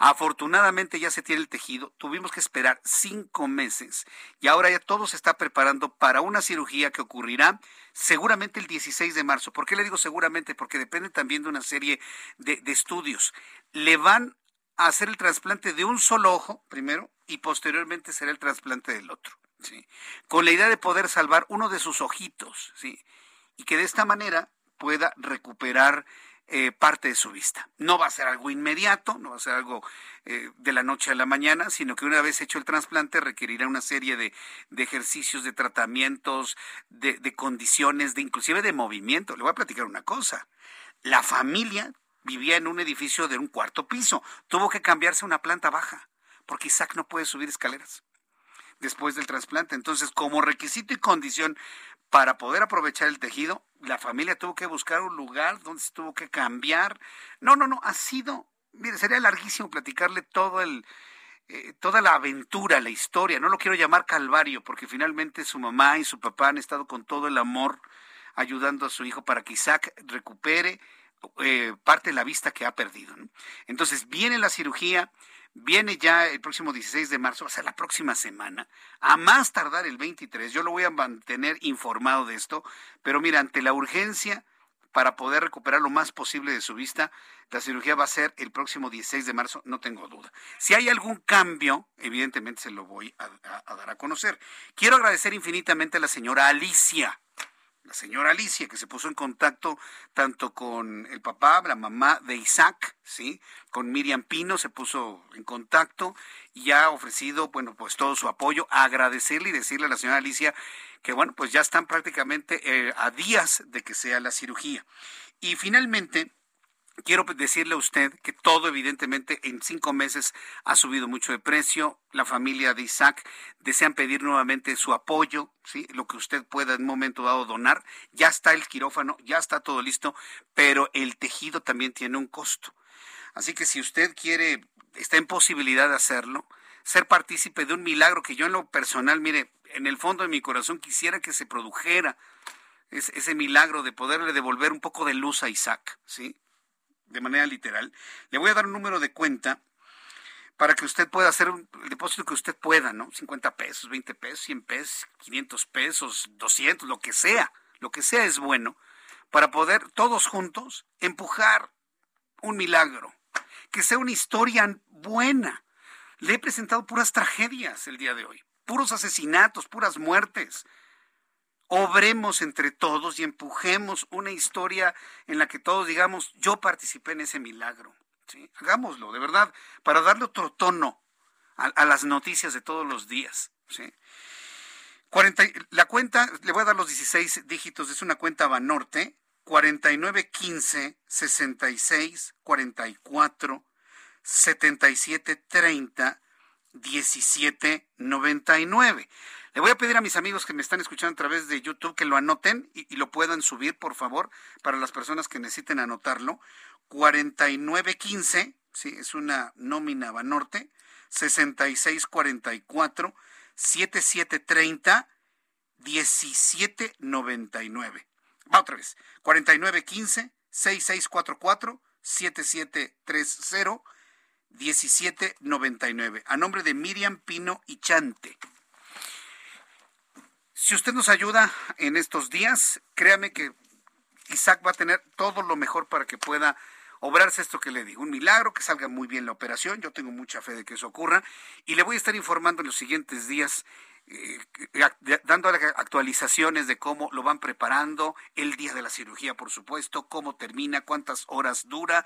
[SPEAKER 1] Afortunadamente ya se tiene el tejido, tuvimos que esperar cinco meses y ahora ya todo se está preparando para una cirugía que ocurrirá seguramente el 16 de marzo. ¿Por qué le digo seguramente? Porque depende también de una serie de, estudios. Le van a hacer el trasplante de un solo ojo primero y posteriormente será el trasplante del otro. ¿Sí? Con la idea de poder salvar uno de sus ojitos, ¿sí? Y que de esta manera pueda recuperar eh, parte de su vista. No va a ser algo inmediato, no va a ser algo eh, de la noche a la mañana, sino que una vez hecho el trasplante requerirá una serie de, ejercicios, de tratamientos, de, de, condiciones, de inclusive de movimiento. Le voy a platicar una cosa. La familia vivía en un edificio de un cuarto piso. Tuvo que cambiarse a una planta baja, porque Isaac no puede subir escaleras después del trasplante. Entonces, como requisito y condición para poder aprovechar el tejido, la familia tuvo que buscar un lugar donde se tuvo que cambiar. No, no, no, ha sido, mire, sería larguísimo platicarle todo el, eh, toda la aventura, la historia. No lo quiero llamar calvario, porque finalmente su mamá y su papá han estado con todo el amor ayudando a su hijo para que Isaac recupere eh, parte de la vista que ha perdido. Entonces viene la cirugía, Viene ya el próximo 16 de marzo, va a ser la próxima semana, a más tardar el 23. Yo lo voy a mantener informado de esto, pero mira, ante la urgencia para poder recuperar lo más posible de su vista, la cirugía va a ser el próximo 16 de marzo, no tengo duda. Si hay algún cambio, evidentemente se lo voy a, a dar a conocer. Quiero agradecer infinitamente a la señora Alicia la señora Alicia, que se puso en contacto tanto con el papá, la mamá de Isaac, ¿sí? Con Miriam Pino se puso en contacto y ha ofrecido, bueno, pues todo su apoyo, agradecerle y decirle a la señora Alicia que, bueno, pues ya están prácticamente eh, a días de que sea la cirugía. Y finalmente, Quiero decirle a usted que todo evidentemente en cinco meses ha subido mucho de precio. La familia de Isaac desean pedir nuevamente su apoyo, ¿sí? lo que usted pueda en un momento dado donar. Ya está el quirófano, ya está todo listo, pero el tejido también tiene un costo. Así que si usted quiere, está en posibilidad de hacerlo, ser partícipe de un milagro que yo en lo personal, mire, en el fondo de mi corazón quisiera que se produjera ese, milagro de poderle devolver un poco de luz a Isaac, ¿sí? De manera literal. Le voy a dar un número de cuenta para que usted pueda hacer el depósito que usted pueda, ¿no? 50 pesos, 20 pesos, 100 pesos, 500 pesos, 200, lo que sea, lo que sea es bueno, para poder todos juntos empujar un milagro, que sea una historia buena. Le he presentado puras tragedias el día de hoy, puros asesinatos, puras muertes. Obremos entre todos y empujemos una historia en la que todos digamos, yo participé en ese milagro. Hagámoslo, de verdad, para darle otro tono a, las noticias de todos los días. la cuenta, le voy a dar los 16 dígitos, es una cuenta Banorte, 4915 66 44 77 30 17 99. Le voy a pedir a mis amigos que me están escuchando a través de YouTube que lo anoten y, lo puedan subir, por favor, para las personas que necesiten anotarlo. 4915, sí, es una nómina Banorte, 6644 7730 1799. Va otra vez. 4915 6644 7730 1799. A nombre de Miriam Pino y Chante. Si usted nos ayuda en estos días, créame que Isaac va a tener todo lo mejor para que pueda obrarse esto que le digo, un milagro, que salga muy bien la operación, yo tengo mucha fe de que eso ocurra. Y le voy a estar informando en los siguientes días eh, dando actualizaciones de cómo lo van preparando, el día de la cirugía, por supuesto, cómo termina, cuántas horas dura,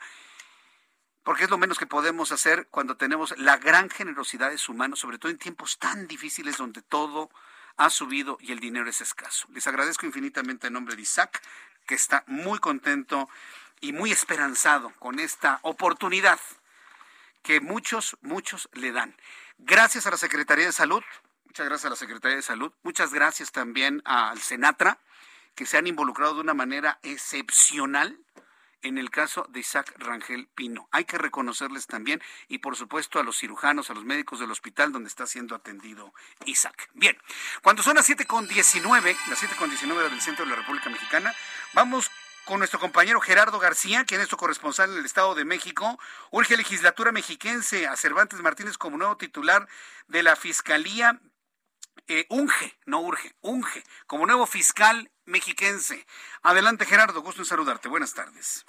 [SPEAKER 1] porque es lo menos que podemos hacer cuando tenemos la gran generosidad de su mano, sobre todo en tiempos tan difíciles donde todo ha subido y el dinero es escaso. Les agradezco infinitamente en nombre de Isaac, que está muy contento y muy esperanzado con esta oportunidad que muchos, muchos le dan. Gracias a la Secretaría de Salud, Muchas gracias a la Secretaría de Salud. Muchas gracias también al Senatra, que se han involucrado de una manera excepcional en el caso de Isaac Rangel Pino. Hay que reconocerles también y por supuesto a los cirujanos, a los médicos del hospital donde está siendo atendido Isaac. Bien, cuando son las 7.19, las 7.19 del centro de la República Mexicana, vamos con nuestro compañero Gerardo García, quien es su corresponsal en el Estado de México. Urge legislatura mexiquense a Cervantes Martínez como nuevo titular de la Fiscalía eh, unge, no urge, unge, como nuevo fiscal mexiquense. Adelante, Gerardo, gusto en saludarte. Buenas tardes.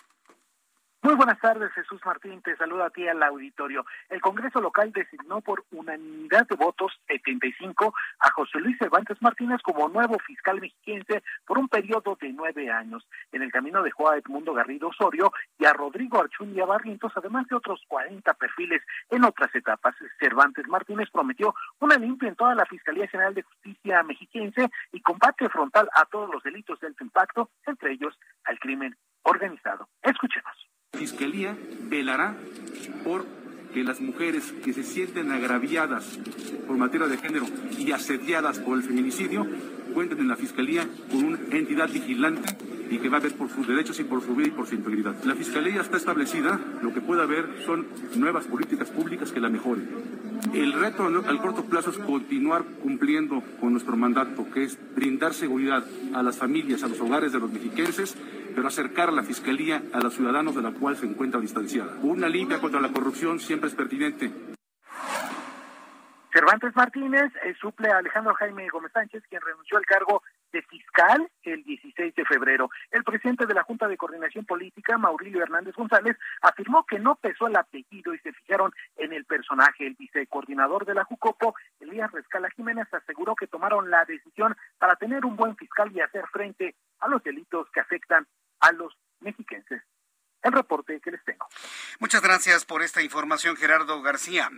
[SPEAKER 16] Muy buenas tardes, Jesús Martín. Te saluda a ti al auditorio. El Congreso local designó por unanimidad de votos 75 a José Luis Cervantes Martínez como nuevo fiscal mexiquense por un periodo de nueve años. En el camino dejó a Edmundo Garrido Osorio y a Rodrigo Archundia Barrientos, además de otros 40 perfiles en otras etapas. Cervantes Martínez prometió una limpia en toda la Fiscalía General de Justicia mexiquense y combate frontal a todos los delitos de alto impacto, entre ellos al crimen organizado. Escuchemos.
[SPEAKER 17] Fiscalía velará por que las mujeres que se sienten agraviadas por materia de género y asediadas por el feminicidio cuenten en la Fiscalía con una entidad vigilante y que va a ver por sus derechos y por su vida y por su integridad. La Fiscalía está establecida, lo que puede haber son nuevas políticas públicas que la mejoren. El reto al corto plazo es continuar cumpliendo con nuestro mandato, que es brindar seguridad a las familias, a los hogares de los mexiquenses pero acercar a la Fiscalía a los ciudadanos de la cual se encuentra distanciada. Una limpia contra la corrupción siempre es pertinente.
[SPEAKER 16] Cervantes Martínez eh, suple a Alejandro Jaime Gómez Sánchez, quien renunció al cargo de fiscal el 16 de febrero. El presidente de la Junta de Coordinación Política, Maurilio Hernández González, afirmó que no pesó el apellido y se fijaron en el personaje. El vicecoordinador de la JUCOPO, Elías Rescala Jiménez, aseguró que tomaron la decisión para tener un buen fiscal y hacer frente a los delitos que afectan a los mexiquenses. El reporte que les tengo.
[SPEAKER 1] Muchas gracias por esta información, Gerardo García.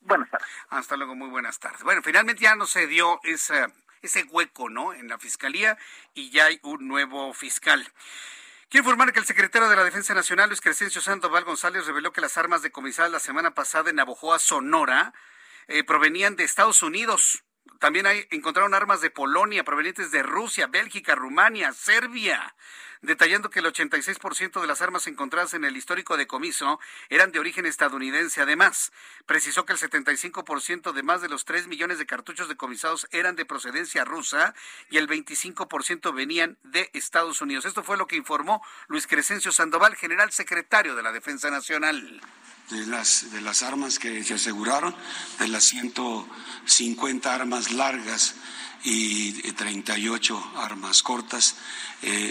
[SPEAKER 16] Buenas tardes.
[SPEAKER 1] Hasta luego, muy buenas tardes. Bueno, finalmente ya no se dio ese hueco, ¿no? En la fiscalía y ya hay un nuevo fiscal. Quiero informar que el secretario de la Defensa Nacional, Luis Crescencio Sandoval González, reveló que las armas decomisadas la semana pasada en Navojoa, Sonora, eh, provenían de Estados Unidos. También hay, encontraron armas de Polonia provenientes de Rusia, Bélgica, Rumania, Serbia. Detallando que el 86% de las armas encontradas en el histórico decomiso eran de origen estadounidense. Además, precisó que el 75% de más de los 3 millones de cartuchos decomisados eran de procedencia rusa y el 25% venían de Estados Unidos. Esto fue lo que informó Luis Crescencio Sandoval, general secretario de la Defensa Nacional
[SPEAKER 18] de las, de las armas que se aseguraron, de las 150 armas largas y 38 armas cortas,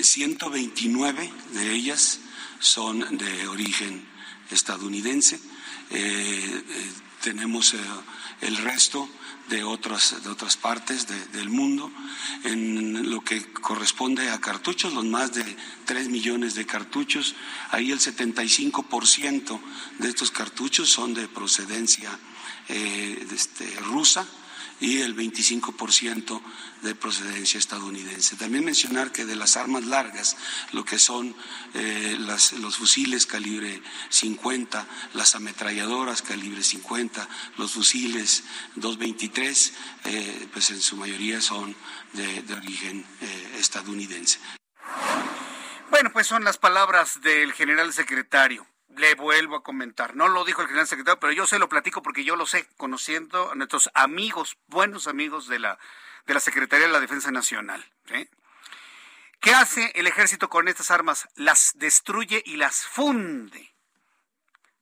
[SPEAKER 18] 129 eh, de ellas son de origen estadounidense. Eh, eh, tenemos el resto de otras, de otras partes del mundo. En lo que corresponde a cartuchos, los más de 3 millones de cartuchos, ahí el 75% de estos cartuchos son de procedencia este, rusa y el 25% de procedencia estadounidense. También mencionar que de las armas largas, lo que son eh, los fusiles calibre 50, las ametralladoras calibre 50, los fusiles 223, eh, pues en su mayoría son de, origen eh, estadounidense.
[SPEAKER 1] Bueno, pues son las palabras del general secretario le vuelvo a comentar. No lo dijo el general secretario, pero yo se lo platico porque yo lo sé, conociendo a nuestros amigos, buenos amigos de la, de la Secretaría de la Defensa Nacional. ¿Qué hace el ejército con estas armas? Las destruye y las funde.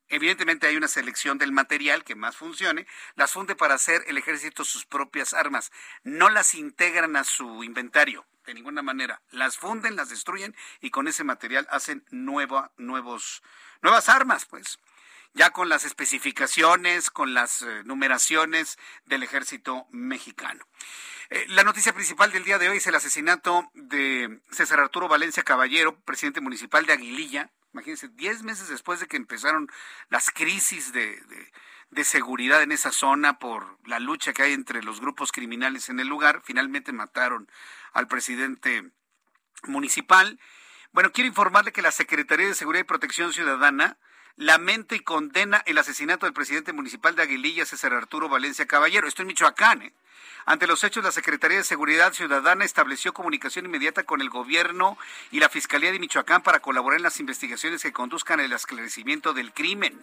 [SPEAKER 1] Evidentemente hay una selección del material que más funcione, las funde para hacer el ejército sus propias armas, no las integran a su inventario de ninguna manera, las funden, las destruyen y con ese material hacen nueva, nuevos nuevas armas, pues, ya con las especificaciones, con las eh, numeraciones del ejército mexicano. Eh, la noticia principal del día de hoy es el asesinato de César Arturo Valencia Caballero, presidente municipal de Aguililla. Imagínense, diez meses después de que empezaron las crisis de, de seguridad en esa zona por la lucha que hay entre los grupos criminales en el lugar, finalmente mataron al presidente municipal bueno, quiero informarle que la Secretaría de Seguridad y Protección Ciudadana lamenta y condena el asesinato del presidente municipal de Aguililla, César Arturo Valencia Caballero. Esto en Michoacán. ¿eh? Ante los hechos, la Secretaría de Seguridad Ciudadana estableció comunicación inmediata con el gobierno y la Fiscalía de Michoacán para colaborar en las investigaciones que conduzcan al esclarecimiento del crimen.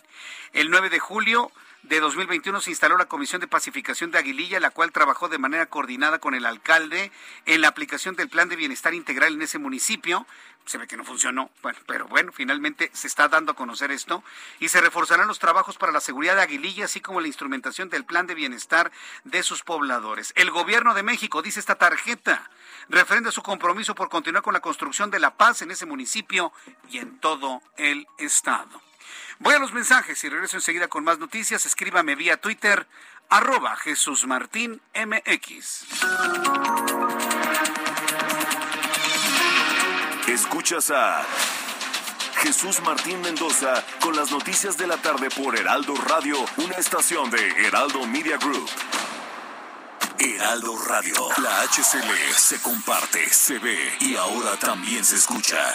[SPEAKER 1] El 9 de julio de 2021 se instaló la Comisión de Pacificación de Aguililla, la cual trabajó de manera coordinada con el alcalde en la aplicación del Plan de Bienestar Integral en ese municipio. Se ve que no funcionó, bueno, pero bueno, finalmente se está dando a conocer esto y se reforzarán los trabajos para la seguridad de Aguililla, así como la instrumentación del Plan de Bienestar de sus pobladores. El gobierno de México, dice esta tarjeta, refrenda su compromiso por continuar con la construcción de la paz en ese municipio y en todo el estado. Voy a los mensajes y regreso enseguida con más noticias. Escríbame vía Twitter, arroba Jesús Martín MX.
[SPEAKER 6] Escuchas a Jesús Martín Mendoza con las noticias de la tarde por Heraldo Radio, una estación de Heraldo Media Group. Heraldo Radio, la HCL se comparte, se ve y ahora también se escucha.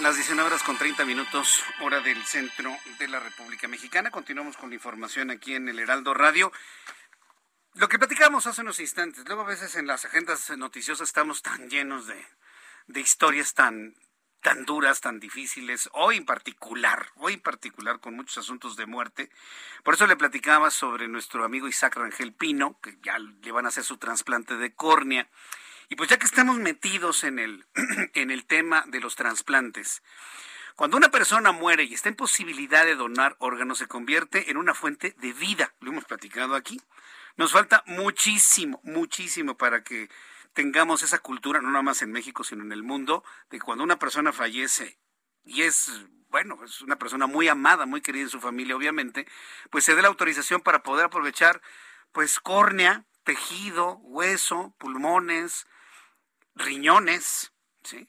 [SPEAKER 1] Las 19 horas con 30 minutos, hora del centro de la República Mexicana. Continuamos con la información aquí en el Heraldo Radio. Lo que platicamos hace unos instantes, luego a veces en las agendas noticiosas estamos tan llenos de, de historias tan tan duras, tan difíciles, hoy en particular, hoy en particular con muchos asuntos de muerte. Por eso le platicaba sobre nuestro amigo Isaac Rangel Pino, que ya le van a hacer su trasplante de córnea. Y pues ya que estamos metidos en el, en el tema de los trasplantes, cuando una persona muere y está en posibilidad de donar órganos, se convierte en una fuente de vida. Lo hemos platicado aquí. Nos falta muchísimo, muchísimo para que tengamos esa cultura, no nada más en México, sino en el mundo, de cuando una persona fallece y es, bueno, es una persona muy amada, muy querida en su familia, obviamente, pues se dé la autorización para poder aprovechar, pues, córnea, tejido, hueso, pulmones, riñones, ¿sí?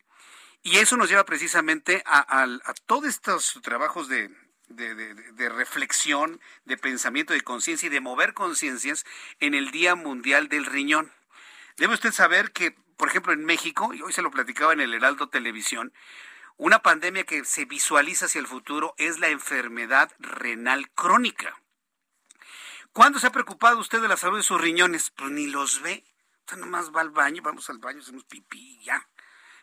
[SPEAKER 1] Y eso nos lleva precisamente a, todos estos trabajos de, de, reflexión, de pensamiento, de conciencia y de mover conciencias en el Día Mundial del Riñón. Debe usted saber que, por ejemplo, en México, y hoy se lo platicaba en el Heraldo Televisión, una pandemia que se visualiza hacia el futuro es la enfermedad renal crónica. ¿Cuándo se ha preocupado usted de la salud de sus riñones? Pues ni los ve. Nomás va al baño, vamos al baño, hacemos pipí ya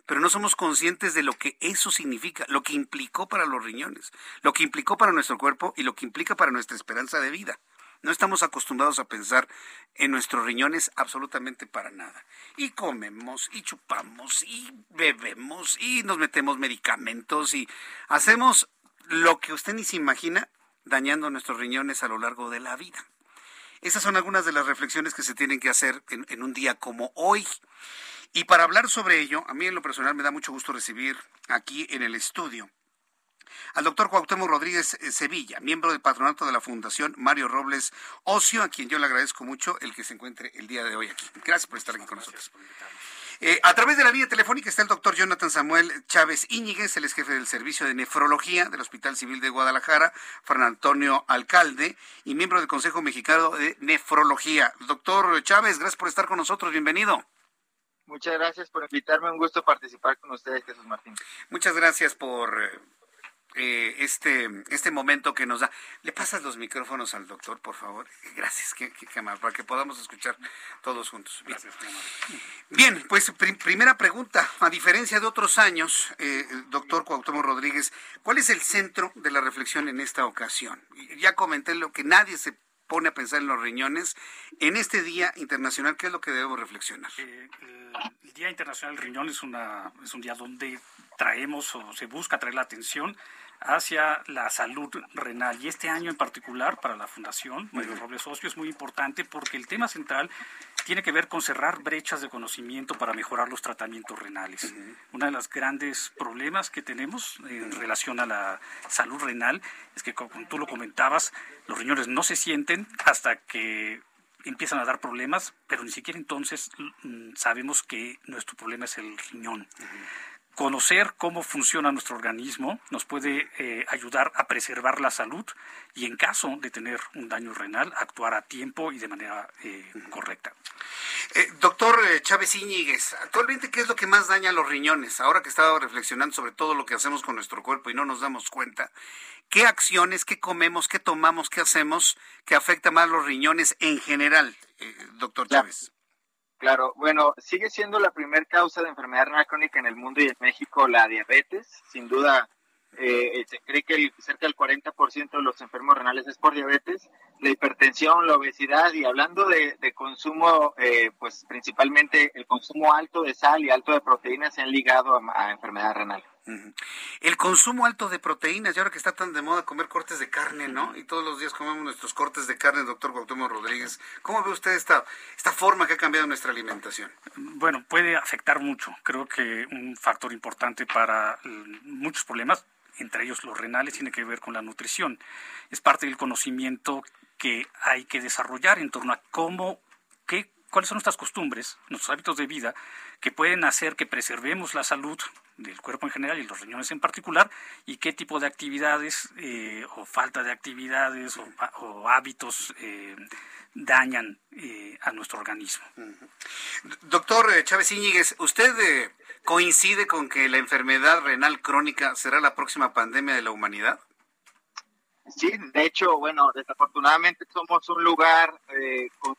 [SPEAKER 1] pero no somos conscientes de lo que eso significa, lo que implicó para los riñones, lo que implicó para nuestro cuerpo y lo que implica para nuestra esperanza de vida. No estamos acostumbrados a pensar en nuestros riñones absolutamente para nada. Y comemos y chupamos y bebemos y nos metemos medicamentos y hacemos lo que usted ni se imagina dañando nuestros riñones a lo largo de la vida. Esas son algunas de las reflexiones que se tienen que hacer en, en un día como hoy. Y para hablar sobre ello, a mí en lo personal me da mucho gusto recibir aquí en el estudio al doctor Cuauhtémoc Rodríguez eh, Sevilla, miembro del patronato de la Fundación Mario Robles Ocio, a quien yo le agradezco mucho el que se encuentre el día de hoy aquí. Gracias por estar aquí con nosotros. Eh, a través de la vía telefónica está el doctor Jonathan Samuel Chávez Íñiguez, el ex jefe del Servicio de Nefrología del Hospital Civil de Guadalajara, Fran Antonio Alcalde, y miembro del Consejo Mexicano de Nefrología. Doctor Chávez, gracias por estar con nosotros, bienvenido.
[SPEAKER 19] Muchas gracias por invitarme, un gusto participar con ustedes, Jesús Martín.
[SPEAKER 1] Muchas gracias por eh, este, este momento que nos da. ¿Le pasas los micrófonos al doctor, por favor? Gracias, qué, para que podamos escuchar todos juntos. Bien, Gracias, Bien pues primera pregunta. A diferencia de otros años, eh, doctor Cuauhtémoc Rodríguez, ¿cuál es el centro de la reflexión en esta ocasión? Ya comenté lo que nadie se pone a pensar en los riñones. En este Día Internacional, ¿qué es lo que debemos reflexionar?
[SPEAKER 20] Eh, el Día Internacional del Riñón es, una, es un día donde traemos o se busca traer la atención hacia la salud renal. Y este año en particular para la Fundación Mario Robles Ocio es muy importante porque el tema central tiene que ver con cerrar brechas de conocimiento para mejorar los tratamientos renales. Uno de los grandes problemas que tenemos en relación a la salud renal es que, como tú lo comentabas, los riñones no se sienten hasta que empiezan a dar problemas, pero ni siquiera entonces mm, sabemos que nuestro problema es el riñón. Conocer cómo funciona nuestro organismo nos puede eh, ayudar a preservar la salud y en caso de tener un daño renal, actuar a tiempo y de manera eh, correcta.
[SPEAKER 1] Eh, doctor Chávez Iñiguez, actualmente, ¿qué es lo que más daña a los riñones? Ahora que he estado reflexionando sobre todo lo que hacemos con nuestro cuerpo y no nos damos cuenta, ¿qué acciones, qué comemos, qué tomamos, qué hacemos que afecta más los riñones en general, doctor Chávez?
[SPEAKER 19] Claro, bueno, sigue siendo la primera causa de enfermedad renal crónica en el mundo y en México la diabetes. Sin duda, eh, se cree que cerca del 40% de los enfermos renales es por diabetes, la hipertensión, la obesidad y hablando de, consumo, eh, pues principalmente el consumo alto de sal y alto de proteínas se han ligado a enfermedad renal.
[SPEAKER 1] El consumo alto de proteínas, y ahora que está tan de moda comer cortes de carne, ¿no? Y todos los días comemos nuestros cortes de carne, doctor Cuauhtémoc Rodríguez. ¿Cómo ve usted esta, esta forma que ha cambiado nuestra alimentación?
[SPEAKER 20] Bueno, puede afectar mucho. Creo que un factor importante para muchos problemas, entre ellos los renales, tiene que ver con la nutrición. Es parte del conocimiento que hay que desarrollar en torno a cómo, qué, cuáles son nuestras costumbres, nuestros hábitos de vida, que pueden hacer que preservemos la salud del cuerpo en general y los riñones en particular, y qué tipo de actividades eh, o falta de actividades o, hábitos eh, dañan eh, a nuestro organismo.
[SPEAKER 1] Doctor Chávez Íñiguez, ¿usted coincide con que la enfermedad renal crónica será la próxima pandemia de la humanidad?
[SPEAKER 19] Sí, de hecho, bueno, desafortunadamente somos un lugar con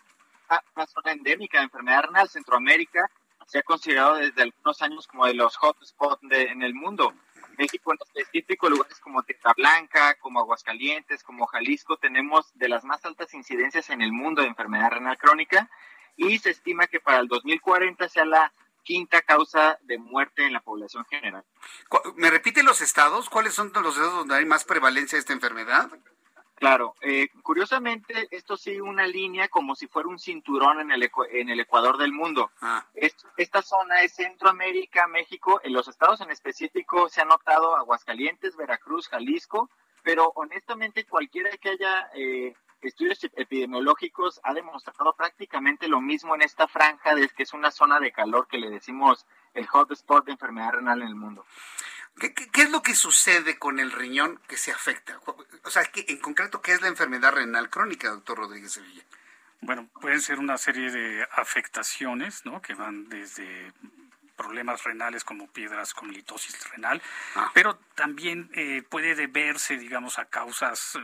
[SPEAKER 19] una zona endémica de enfermedad renal, Centroamérica, se ha considerado desde algunos años como de los hotspots en el mundo. México en específico, lugares como Tierra Blanca, como Aguascalientes, como Jalisco, tenemos de las más altas incidencias en el mundo de enfermedad renal crónica y se estima que para el 2040 sea la quinta causa de muerte en la población general.
[SPEAKER 1] ¿Me repite los estados? ¿Cuáles son los estados donde hay más prevalencia de esta enfermedad?
[SPEAKER 19] Claro, eh, curiosamente esto sigue una línea como si fuera un cinturón en el, en el Ecuador del mundo.
[SPEAKER 1] Ah.
[SPEAKER 19] esta zona es Centroamérica, México, en los estados en específico se ha notado Aguascalientes, Veracruz, Jalisco, pero honestamente cualquiera que haya eh, estudios epidemiológicos ha demostrado prácticamente lo mismo en esta franja de que es una zona de calor que le decimos el hotspot de enfermedad renal en el mundo.
[SPEAKER 1] ¿Qué, es lo que sucede con el riñón que se afecta? O sea, en concreto, ¿qué es la enfermedad renal crónica, doctor Rodríguez Sevilla?
[SPEAKER 20] Bueno, pueden ser una serie de afectaciones, ¿no? Que van desde problemas renales como piedras con litosis renal, ah. pero también eh, puede deberse, digamos, a causas,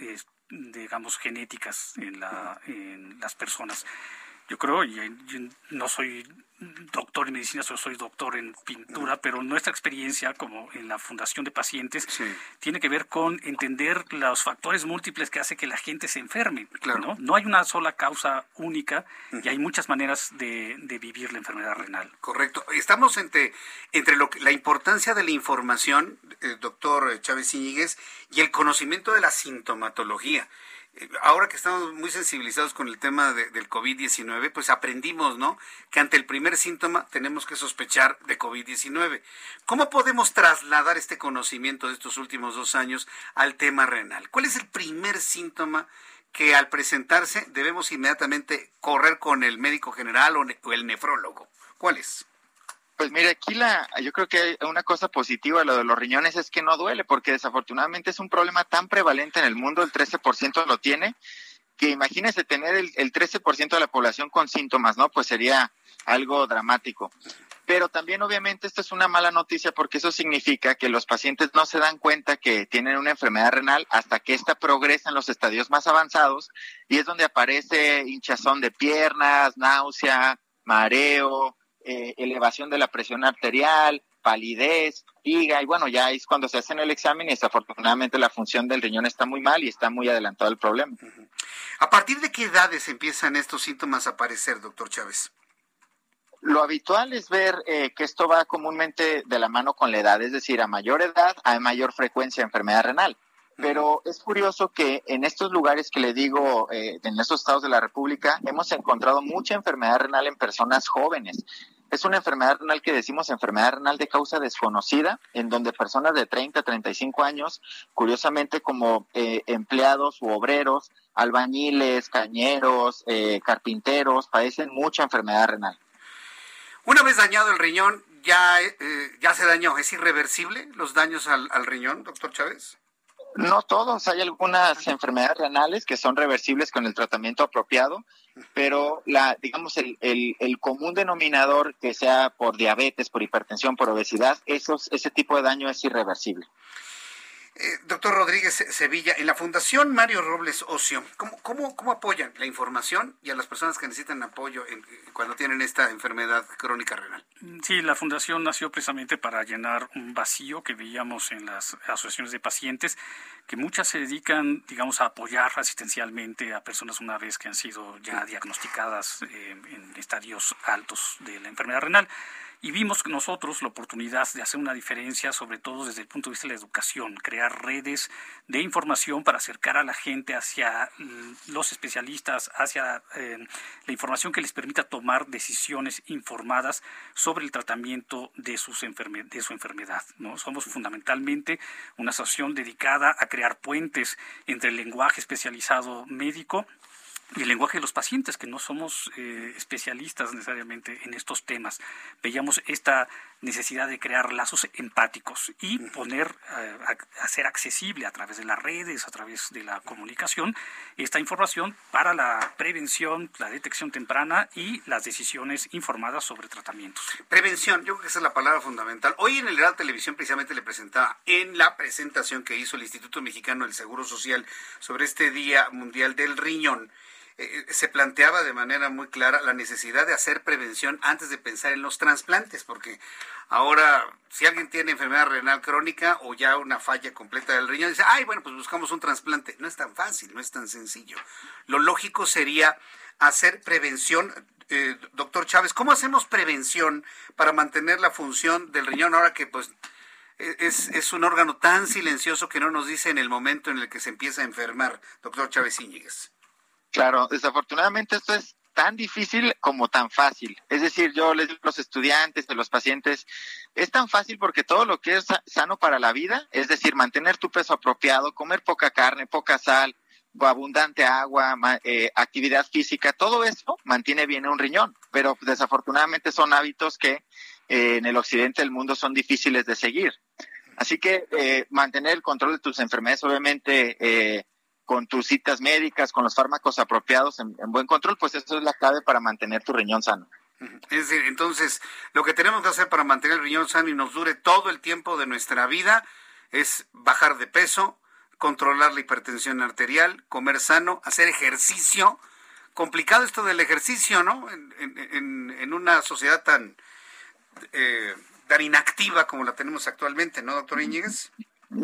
[SPEAKER 20] eh, digamos, genéticas en, la, en las personas. Yo creo, y no soy doctor en medicina, solo soy doctor en pintura, pero nuestra experiencia como en la Fundación de Pacientes tiene que ver con entender los factores múltiples que hace que la gente se enferme. ¿no? no hay una sola causa única y hay muchas maneras de, vivir la enfermedad renal.
[SPEAKER 1] Correcto. Estamos entre, entre lo la importancia de la información, eh, doctor Chávez Iñiguez, y el conocimiento de la sintomatología ahora que estamos muy sensibilizados con el tema del COVID-19, pues aprendimos, ¿no? Que ante el primer síntoma tenemos que sospechar de COVID-19. ¿Cómo podemos trasladar este conocimiento de estos últimos dos años al tema renal? ¿Cuál es el primer síntoma que al presentarse debemos inmediatamente correr con el médico general o el nefrólogo? ¿Cuál es?
[SPEAKER 19] Pues mire, aquí la, yo creo que una cosa positiva de lo de los riñones es que no duele, porque desafortunadamente es un problema tan prevalente en el mundo, el 13% lo tiene, que imagínese tener el, el 13% de la población con síntomas, ¿no? Pues sería algo dramático. Pero también obviamente esto es una mala noticia porque eso significa que los pacientes no se dan cuenta que tienen una enfermedad renal hasta que ésta progresa en los estadios más avanzados y es donde aparece hinchazón de piernas, náusea, mareo, eh, elevación de la presión arterial, palidez, fatiga, y bueno, ya es cuando se hacen el examen y desafortunadamente la función del riñón está muy mal y está muy adelantado el problema.
[SPEAKER 1] ¿A partir de qué edades empiezan estos síntomas a aparecer, doctor Chávez?
[SPEAKER 19] Lo habitual es ver eh, que esto va comúnmente de la mano con la edad, es decir, a mayor edad hay mayor frecuencia de enfermedad renal. Pero es curioso que en estos lugares que le digo, eh, en estos estados de la República, hemos encontrado mucha enfermedad renal en personas jóvenes. Es una enfermedad renal que decimos enfermedad renal de causa desconocida, en donde personas de 30, 35 años, curiosamente como eh, empleados u obreros, albañiles, cañeros, eh, carpinteros, padecen mucha enfermedad renal.
[SPEAKER 1] Una vez dañado el riñón, ya, ya se dañó. ¿Es irreversible los daños al riñón, doctor Chávez?
[SPEAKER 19] No todos, hay algunas enfermedades renales que son reversibles con el tratamiento apropiado, pero la, digamos, el, el, común denominador que sea por diabetes, por hipertensión, por obesidad, esos, ese tipo de daño es irreversible.
[SPEAKER 1] Eh, doctor Rodríguez Sevilla, en la Fundación Mario Robles Ocio, ¿cómo, cómo, apoyan la información y a las personas que necesitan apoyo cuando tienen esta enfermedad crónica renal?
[SPEAKER 20] Sí, la Fundación nació precisamente para llenar un vacío que veíamos en las asociaciones de pacientes, que muchas se dedican, digamos, a apoyar asistencialmente a personas una vez que han sido ya diagnosticadas eh, en estadios altos de la enfermedad renal. Y vimos nosotros la oportunidad de hacer una diferencia, sobre todo desde el punto de vista de la educación, crear redes de información para acercar a la gente hacia los especialistas, hacia eh, la información que les permita tomar decisiones informadas sobre el tratamiento de, sus de su enfermedad. ¿no? Somos fundamentalmente una asociación dedicada a crear puentes entre el lenguaje especializado médico y el lenguaje de los pacientes, que no somos eh, especialistas necesariamente en estos temas. Veíamos esta necesidad de crear lazos empáticos y poner, eh, hacer accesible a través de las redes, a través de la comunicación, esta información para la prevención, la detección temprana y las decisiones informadas sobre tratamientos.
[SPEAKER 1] Prevención, yo creo que esa es la palabra fundamental. Hoy en el Real Televisión precisamente le presentaba en la presentación que hizo el Instituto Mexicano del Seguro Social sobre este Día Mundial del Riñón eh, se planteaba de manera muy clara la necesidad de hacer prevención antes de pensar en los trasplantes, porque ahora si alguien tiene enfermedad renal crónica o ya una falla completa del riñón, dice, ay, bueno, pues buscamos un trasplante. No es tan fácil, no es tan sencillo. Lo lógico sería hacer prevención. Eh, doctor Chávez, ¿cómo hacemos prevención para mantener la función del riñón ahora que pues e, es, es un órgano tan silencioso que no nos dice en el momento en el que se empieza a enfermar, doctor Chávez Íñiguez?
[SPEAKER 19] Claro, desafortunadamente esto es tan difícil como tan fácil. Es decir, yo les digo a los estudiantes, a los pacientes, es tan fácil porque todo lo que es sano para la vida, es decir, mantener tu peso apropiado, comer poca carne, poca sal, abundante agua, eh, actividad física, todo eso mantiene bien un riñón, pero desafortunadamente son hábitos que eh, en el occidente del mundo son difíciles de seguir. Así que eh, mantener el control de tus enfermedades, obviamente, eh, con tus citas médicas, con los fármacos apropiados en, buen control, pues eso es la clave para mantener tu riñón sano.
[SPEAKER 1] Es decir, entonces, lo que tenemos que hacer para mantener el riñón sano y nos dure todo el tiempo de nuestra vida es bajar de peso, controlar la hipertensión arterial, comer sano, hacer ejercicio. Complicado esto del ejercicio, ¿no? En, una sociedad tan, eh, tan inactiva como la tenemos actualmente, ¿no, doctor Íñiguez?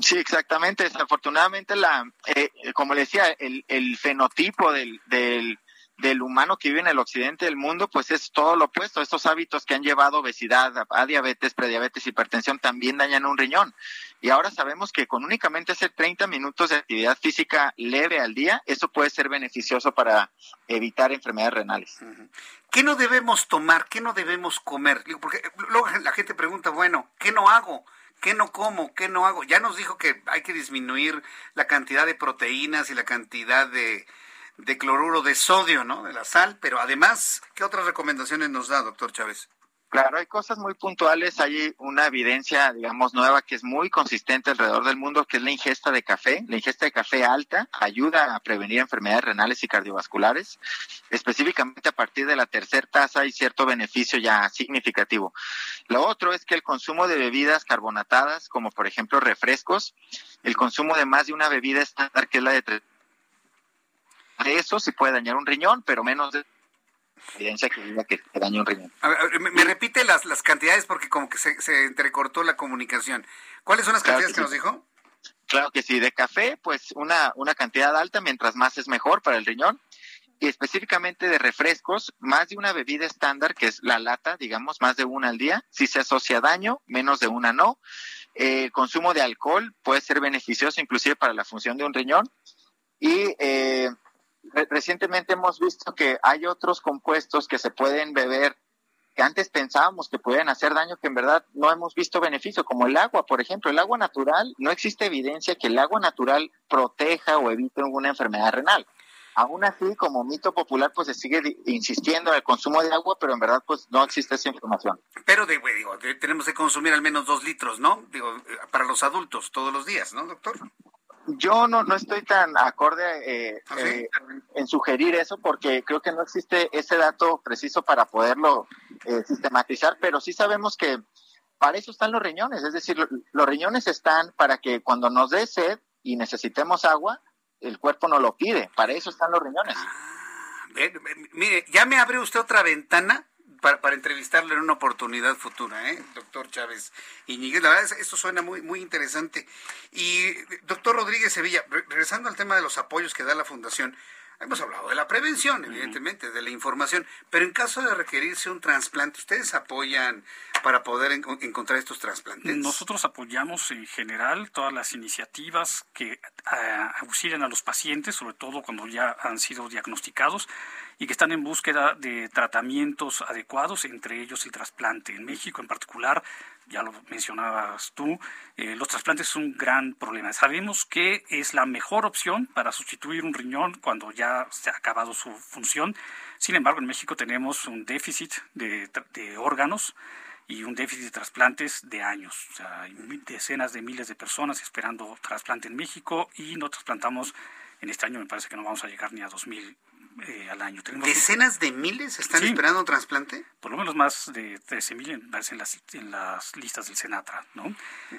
[SPEAKER 19] Sí, exactamente. Desafortunadamente, la, eh, como le decía, el, el fenotipo del, del, del, humano que vive en el occidente del mundo, pues es todo lo opuesto. Estos hábitos que han llevado obesidad, a, diabetes, prediabetes, hipertensión, también dañan un riñón. Y ahora sabemos que con únicamente hacer 30 minutos de actividad física leve al día, eso puede ser beneficioso para evitar enfermedades renales.
[SPEAKER 1] ¿Qué no debemos tomar? ¿Qué no debemos comer? Porque luego la gente pregunta, bueno, ¿qué no hago? ¿Qué no como? ¿Qué no hago? Ya nos dijo que hay que disminuir la cantidad de proteínas y la cantidad de, de cloruro de sodio, ¿no? De la sal, pero además, ¿qué otras recomendaciones nos da, doctor Chávez?
[SPEAKER 19] Claro, hay cosas muy puntuales, hay una evidencia, digamos, nueva que es muy consistente alrededor del mundo, que es la ingesta de café. La ingesta de café alta ayuda a prevenir enfermedades renales y cardiovasculares. Específicamente a partir de la tercera taza hay cierto beneficio ya significativo. Lo otro es que el consumo de bebidas carbonatadas, como por ejemplo refrescos, el consumo de más de una bebida estándar, que es la de tres, de eso se puede dañar un riñón, pero menos de evidencia que diga que daña un riñón.
[SPEAKER 1] me, repite las, las cantidades porque como que se, se entrecortó la comunicación. ¿Cuáles son las cantidades que, nos dijo?
[SPEAKER 19] Claro que sí, de café, pues una, una cantidad alta, mientras más es mejor para el riñón. Y específicamente de refrescos, más de una bebida estándar, que es la lata, digamos, más de una al día, si se asocia daño, menos de una no. el consumo de alcohol puede ser beneficioso inclusive para la función de un riñón. Y eh, recientemente hemos visto que hay otros compuestos que se pueden beber que antes pensábamos que pueden hacer daño, que en verdad no hemos visto beneficio, como el agua, por ejemplo. El agua natural, no existe evidencia que el agua natural proteja o evite alguna enfermedad renal. Aún así, como mito popular, pues se sigue insistiendo en el consumo de agua, pero en verdad pues no existe esa información.
[SPEAKER 1] Pero de, digo, tenemos que consumir al menos dos litros, ¿no? Digo, para los adultos todos los días, ¿no, doctor?
[SPEAKER 19] Yo no, no estoy tan acorde eh, ¿Ah, eh, en sugerir eso porque creo que no existe ese dato preciso para poderlo eh, sistematizar, pero sí sabemos que para eso están los riñones, es decir, los riñones están para que cuando nos dé sed y necesitemos agua, el cuerpo no lo pide, para eso están los riñones.
[SPEAKER 1] Ah, mire, ya me abre usted otra ventana para, para, entrevistarlo en una oportunidad futura, ¿eh? doctor Chávez Iñiguez. La verdad, esto suena muy, muy interesante. Y, doctor Rodríguez Sevilla, regresando al tema de los apoyos que da la Fundación, Hemos hablado de la prevención, evidentemente, de la información, pero en caso de requerirse un trasplante, ¿ustedes apoyan para poder encontrar estos trasplantes?
[SPEAKER 20] Nosotros apoyamos en general todas las iniciativas que uh, auxilian a los pacientes, sobre todo cuando ya han sido diagnosticados y que están en búsqueda de tratamientos adecuados, entre ellos el trasplante. En México en particular, ya lo mencionabas tú, eh, los trasplantes son un gran problema. Sabemos que es la mejor opción para sustituir un riñón cuando ya se ha acabado su función. Sin embargo, en México tenemos un déficit de, de órganos y un déficit de trasplantes de años. O hay decenas de miles de personas esperando trasplante en México y no trasplantamos en este año, me parece que no vamos a llegar ni a 2.000 eh, al año.
[SPEAKER 1] ¿Decenas de miles están esperando un trasplante?
[SPEAKER 20] Por lo menos más de 13.000 en, en, las, en las listas del Senatra. ¿no?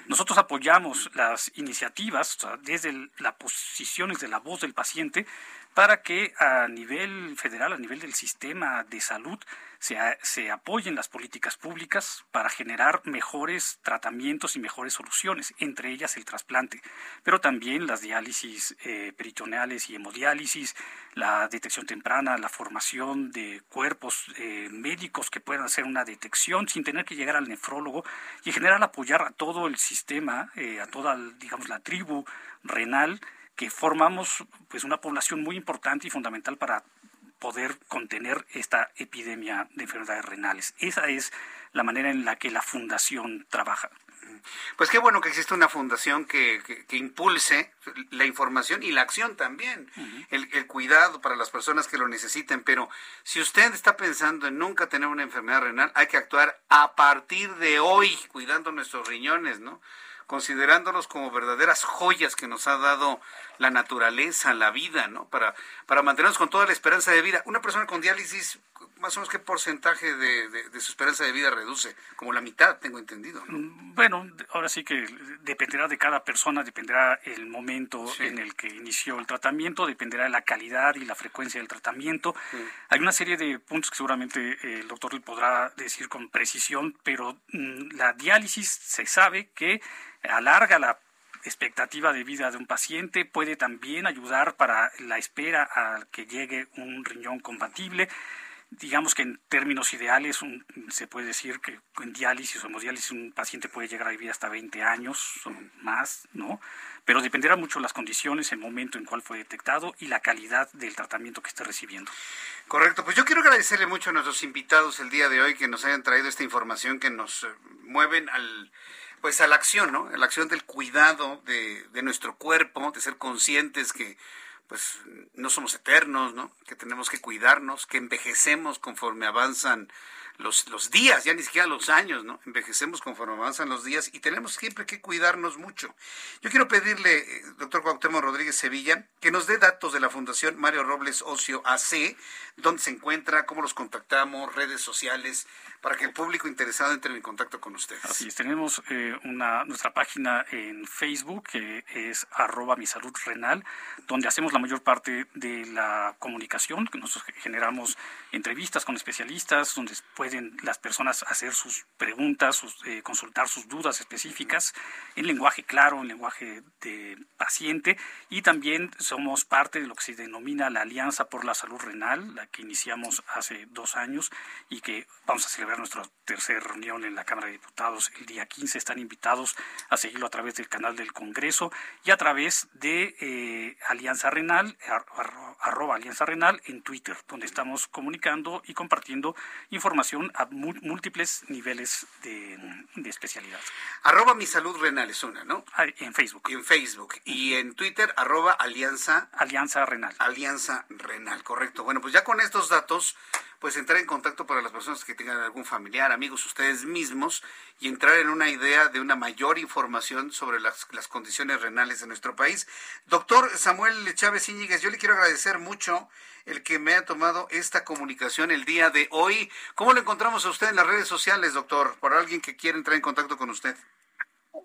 [SPEAKER 20] Nosotros apoyamos las iniciativas desde la posición, desde la voz del paciente, para que a nivel federal, a nivel del sistema de salud, se, se, apoyen las políticas públicas para generar mejores tratamientos y mejores soluciones, entre ellas el trasplante, pero también las diálisis eh, peritoneales y hemodiálisis, la detección temprana, la formación de cuerpos eh, médicos que puedan hacer una detección sin tener que llegar al nefrólogo y en general apoyar a todo el sistema, eh, a toda, digamos, la tribu renal que formamos pues una población muy importante y fundamental para poder contener esta epidemia de enfermedades renales. Esa es la manera en la que la fundación trabaja.
[SPEAKER 1] Pues qué bueno que existe una fundación que, que, impulse la información y la acción también, el, el, cuidado para las personas que lo necesiten. Pero si usted está pensando en nunca tener una enfermedad renal, hay que actuar a partir de hoy, cuidando nuestros riñones, ¿no? considerándolos como verdaderas joyas que nos ha dado la naturaleza, la vida, ¿no? Para, para mantenernos con toda la esperanza de vida. Una persona con diálisis, más o menos, ¿qué porcentaje de, su esperanza de vida reduce? Como la mitad, tengo entendido.
[SPEAKER 20] Mm, bueno, ahora sí que dependerá de cada persona, dependerá el momento en el que inició el tratamiento, dependerá de la calidad y la frecuencia del tratamiento. Hay una serie de puntos que seguramente el doctor le podrá decir con precisión, pero mm, la diálisis se sabe que alarga la expectativa de vida de un paciente, puede también ayudar para la espera a que llegue un riñón compatible. Digamos que en términos ideales se puede decir que en diálisis o hemodiálisis un paciente puede llegar a vivir hasta 20 años o más, ¿no? Pero dependerá mucho de las condiciones, el momento en cual fue detectado y la calidad del tratamiento que esté recibiendo.
[SPEAKER 1] Correcto, pues yo quiero agradecerle mucho a nuestros invitados el día de hoy que nos hayan traído esta información que nos eh, mueven al pues a la acción, ¿no? A la acción del cuidado de, de nuestro cuerpo, de ser conscientes que pues no somos eternos, ¿no? Que tenemos que cuidarnos, que envejecemos conforme avanzan los, los días, ya ni siquiera los años, ¿no? Envejecemos conforme avanzan los días y tenemos siempre que cuidarnos mucho. Yo quiero pedirle, eh, doctor Cuauhtémoc Rodríguez Sevilla, que nos dé datos de la Fundación Mario Robles Ocio AC, dónde se encuentra, cómo los contactamos, redes sociales, para que el público interesado entre en contacto con ustedes.
[SPEAKER 20] Así es, tenemos eh, una, nuestra página en Facebook, que es arroba mi salud renal, donde hacemos la mayor parte de la comunicación, que nosotros generamos entrevistas con especialistas, donde pueden las personas hacer sus preguntas, eh, consultar sus dudas específicas en lenguaje claro, en lenguaje de paciente, y también somos parte de lo que se denomina la Alianza por la Salud Renal, la que iniciamos hace dos años y que vamos a celebrar nuestra tercera reunión en la Cámara de Diputados el día 15. Están invitados a seguirlo a través del canal del Congreso y a través de eh, Alianza Renal, arroba Alianza Renal en Twitter, donde estamos comunicando y compartiendo información a múltiples niveles de, especialidad.
[SPEAKER 1] Arroba mi salud renal es una, ¿no?
[SPEAKER 20] Ah, en Facebook.
[SPEAKER 1] En Facebook. Y en Twitter, arroba Alianza.
[SPEAKER 20] Alianza Renal.
[SPEAKER 1] Alianza Renal, correcto. Bueno, pues ya con estos datos pues entrar en contacto para las personas que tengan algún familiar, amigos, ustedes mismos, y entrar en una idea de una mayor información sobre las, las condiciones renales de nuestro país. Doctor Samuel Chávez Íñiguez, yo le quiero agradecer mucho el que me ha tomado esta comunicación el día de hoy. ¿Cómo lo encontramos a usted en las redes sociales, doctor? Por alguien que quiera entrar en contacto con usted.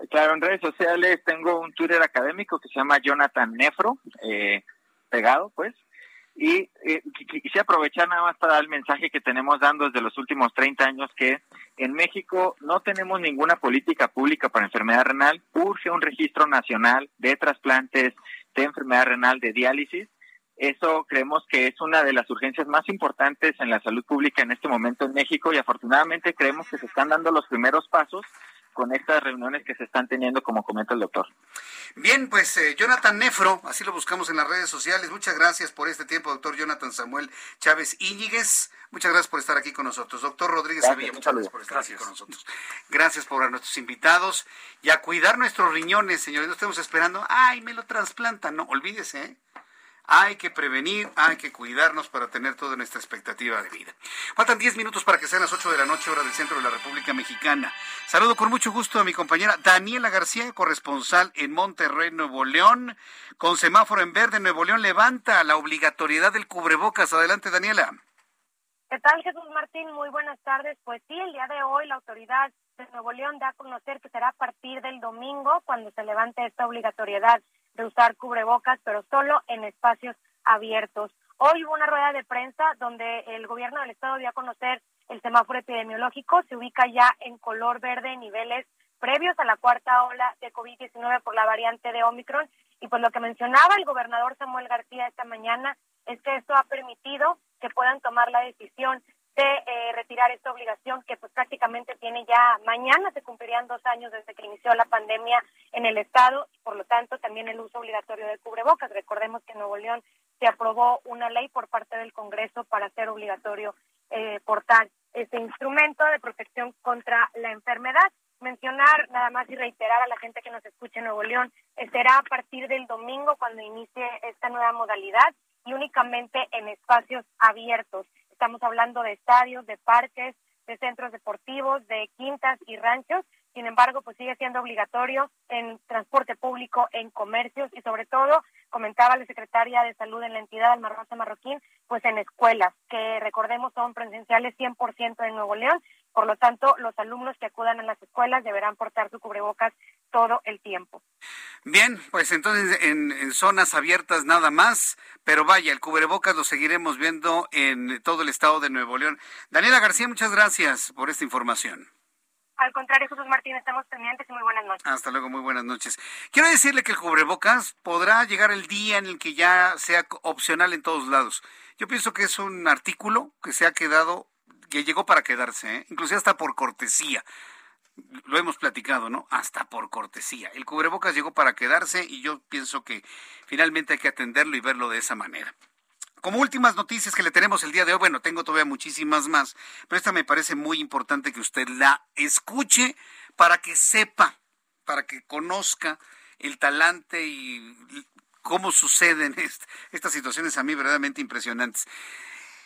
[SPEAKER 19] Claro, en redes sociales tengo un Twitter académico que se llama Jonathan Nefro, eh, pegado pues, y eh, quisiera aprovechar nada más para dar el mensaje que tenemos dando desde los últimos 30 años que en México no tenemos ninguna política pública para enfermedad renal. Urge un registro nacional de trasplantes de enfermedad renal de diálisis. Eso creemos que es una de las urgencias más importantes en la salud pública en este momento en México y afortunadamente creemos que se están dando los primeros pasos con estas reuniones que se están teniendo, como comenta el doctor.
[SPEAKER 1] Bien, pues eh, Jonathan Nefro, así lo buscamos en las redes sociales. Muchas gracias por este tiempo, doctor Jonathan Samuel Chávez Íñiguez. Muchas gracias por estar aquí con nosotros. Doctor Rodríguez Sevilla, muchas gracias por estar aquí con nosotros. Gracias por a nuestros invitados y a cuidar nuestros riñones, señores. No estemos esperando, ay, me lo trasplantan. No, olvídese, ¿eh? Hay que prevenir, hay que cuidarnos para tener toda nuestra expectativa de vida. Faltan 10 minutos para que sean las 8 de la noche, hora del centro de la República Mexicana. Saludo con mucho gusto a mi compañera Daniela García, corresponsal en Monterrey, Nuevo León. Con semáforo en verde, Nuevo León levanta la obligatoriedad del cubrebocas. Adelante, Daniela.
[SPEAKER 21] ¿Qué tal, Jesús Martín? Muy buenas tardes. Pues sí, el día de hoy la autoridad de Nuevo León da a conocer que será a partir del domingo cuando se levante esta obligatoriedad de usar cubrebocas, pero solo en espacios abiertos. Hoy hubo una rueda de prensa donde el gobierno del estado dio a conocer el semáforo epidemiológico, se ubica ya en color verde niveles previos a la cuarta ola de COVID-19 por la variante de Omicron. Y pues lo que mencionaba el gobernador Samuel García esta mañana es que esto ha permitido que puedan tomar la decisión de eh, retirar esta obligación que pues prácticamente tiene ya mañana se cumplirían dos años desde que inició la pandemia en el estado y por lo tanto también el uso obligatorio de cubrebocas. Recordemos que en Nuevo León se aprobó una ley por parte del Congreso para hacer obligatorio eh, portar este instrumento de protección contra la enfermedad. Mencionar nada más y reiterar a la gente que nos escuche en Nuevo León, será a partir del domingo cuando inicie esta nueva modalidad y únicamente en espacios abiertos. Estamos hablando de estadios, de parques, de centros deportivos, de quintas y ranchos. Sin embargo, pues sigue siendo obligatorio en transporte público, en comercios y sobre todo, comentaba la secretaria de Salud en la entidad, Alma Rosa Marroquín, pues en escuelas, que recordemos son presenciales 100% en Nuevo León. Por lo tanto, los alumnos que acudan a las escuelas deberán portar su cubrebocas todo el tiempo.
[SPEAKER 1] Bien, pues entonces en, zonas abiertas nada más, pero vaya, el cubrebocas lo seguiremos viendo en todo el estado de Nuevo León. Daniela García, muchas gracias por esta información.
[SPEAKER 21] Al contrario, Jesús Martín, estamos pendientes y muy buenas noches.
[SPEAKER 1] Hasta luego, muy buenas noches. Quiero decirle que el cubrebocas podrá llegar el día en el que ya sea opcional en todos lados. Yo pienso que es un artículo que se ha quedado, que llegó para quedarse, ¿eh? inclusive hasta por cortesía lo hemos platicado, ¿no? Hasta por cortesía. El cubrebocas llegó para quedarse y yo pienso que finalmente hay que atenderlo y verlo de esa manera. Como últimas noticias que le tenemos el día de hoy, bueno, tengo todavía muchísimas más, pero esta me parece muy importante que usted la escuche para que sepa, para que conozca el talante y cómo suceden estas situaciones a mí verdaderamente impresionantes.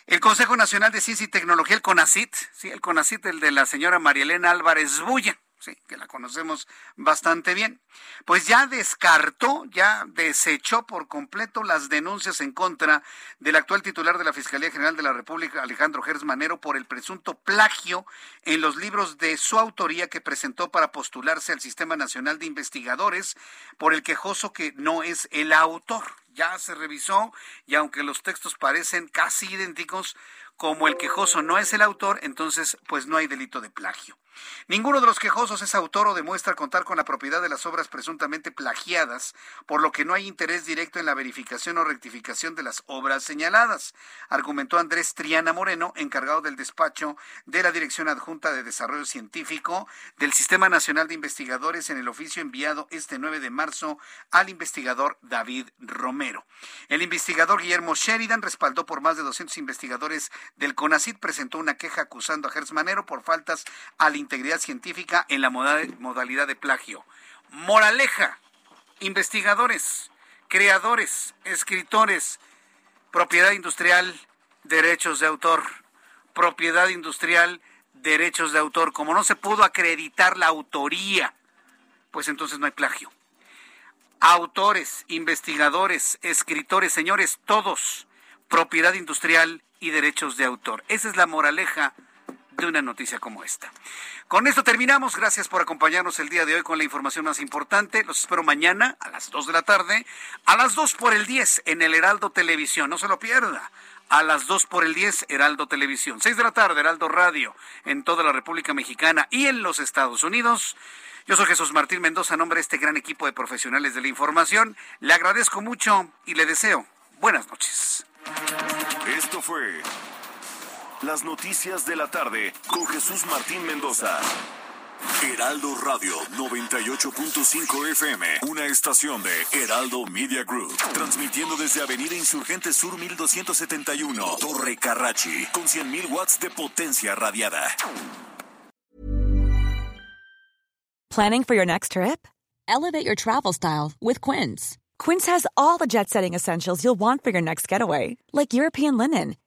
[SPEAKER 1] El Consejo Nacional de Ciencia y Tecnología, el CONACIT, sí, el CONACIT, el de la señora Marielena Álvarez Bulla, sí, que la conocemos bastante bien, pues ya descartó, ya desechó por completo las denuncias en contra del actual titular de la Fiscalía General de la República, Alejandro Gers Manero, por el presunto plagio en los libros de su autoría que presentó para postularse al Sistema Nacional de Investigadores por el quejoso que no es el autor ya se revisó y aunque los textos parecen casi idénticos, como el quejoso no es el autor, entonces pues no hay delito de plagio. Ninguno de los quejosos es autor o demuestra contar con la propiedad de las obras presuntamente plagiadas, por lo que no hay interés directo en la verificación o rectificación de las obras señaladas, argumentó Andrés Triana Moreno, encargado del despacho de la Dirección Adjunta de Desarrollo Científico del Sistema Nacional de Investigadores en el oficio enviado este 9 de marzo al investigador David Romero. El investigador Guillermo Sheridan respaldó por más de 200 investigadores del CONACID, presentó una queja acusando a Gers Manero por faltas al integridad científica en la modalidad de plagio. Moraleja, investigadores, creadores, escritores, propiedad industrial, derechos de autor, propiedad industrial, derechos de autor. Como no se pudo acreditar la autoría, pues entonces no hay plagio. Autores, investigadores, escritores, señores, todos, propiedad industrial y derechos de autor. Esa es la moraleja de una noticia como esta. Con esto terminamos. Gracias por acompañarnos el día de hoy con la información más importante. Los espero mañana a las 2 de la tarde, a las 2 por el 10 en el Heraldo Televisión. No se lo pierda. A las 2 por el 10, Heraldo Televisión. 6 de la tarde, Heraldo Radio, en toda la República Mexicana y en los Estados Unidos. Yo soy Jesús Martín Mendoza, a nombre de este gran equipo de profesionales de la información. Le agradezco mucho y le deseo buenas noches.
[SPEAKER 6] Esto fue las noticias de la tarde con Jesús Martín Mendoza. Heraldo Radio 98.5 FM, una estación de Heraldo Media Group, transmitiendo desde Avenida Insurgente Sur 1271, Torre Carrachi, con 100.000 watts de potencia radiada.
[SPEAKER 22] Planning for your next trip? Elevate your travel style with Quince.
[SPEAKER 23] Quince has all the jet setting essentials you'll want for your next getaway, like European linen,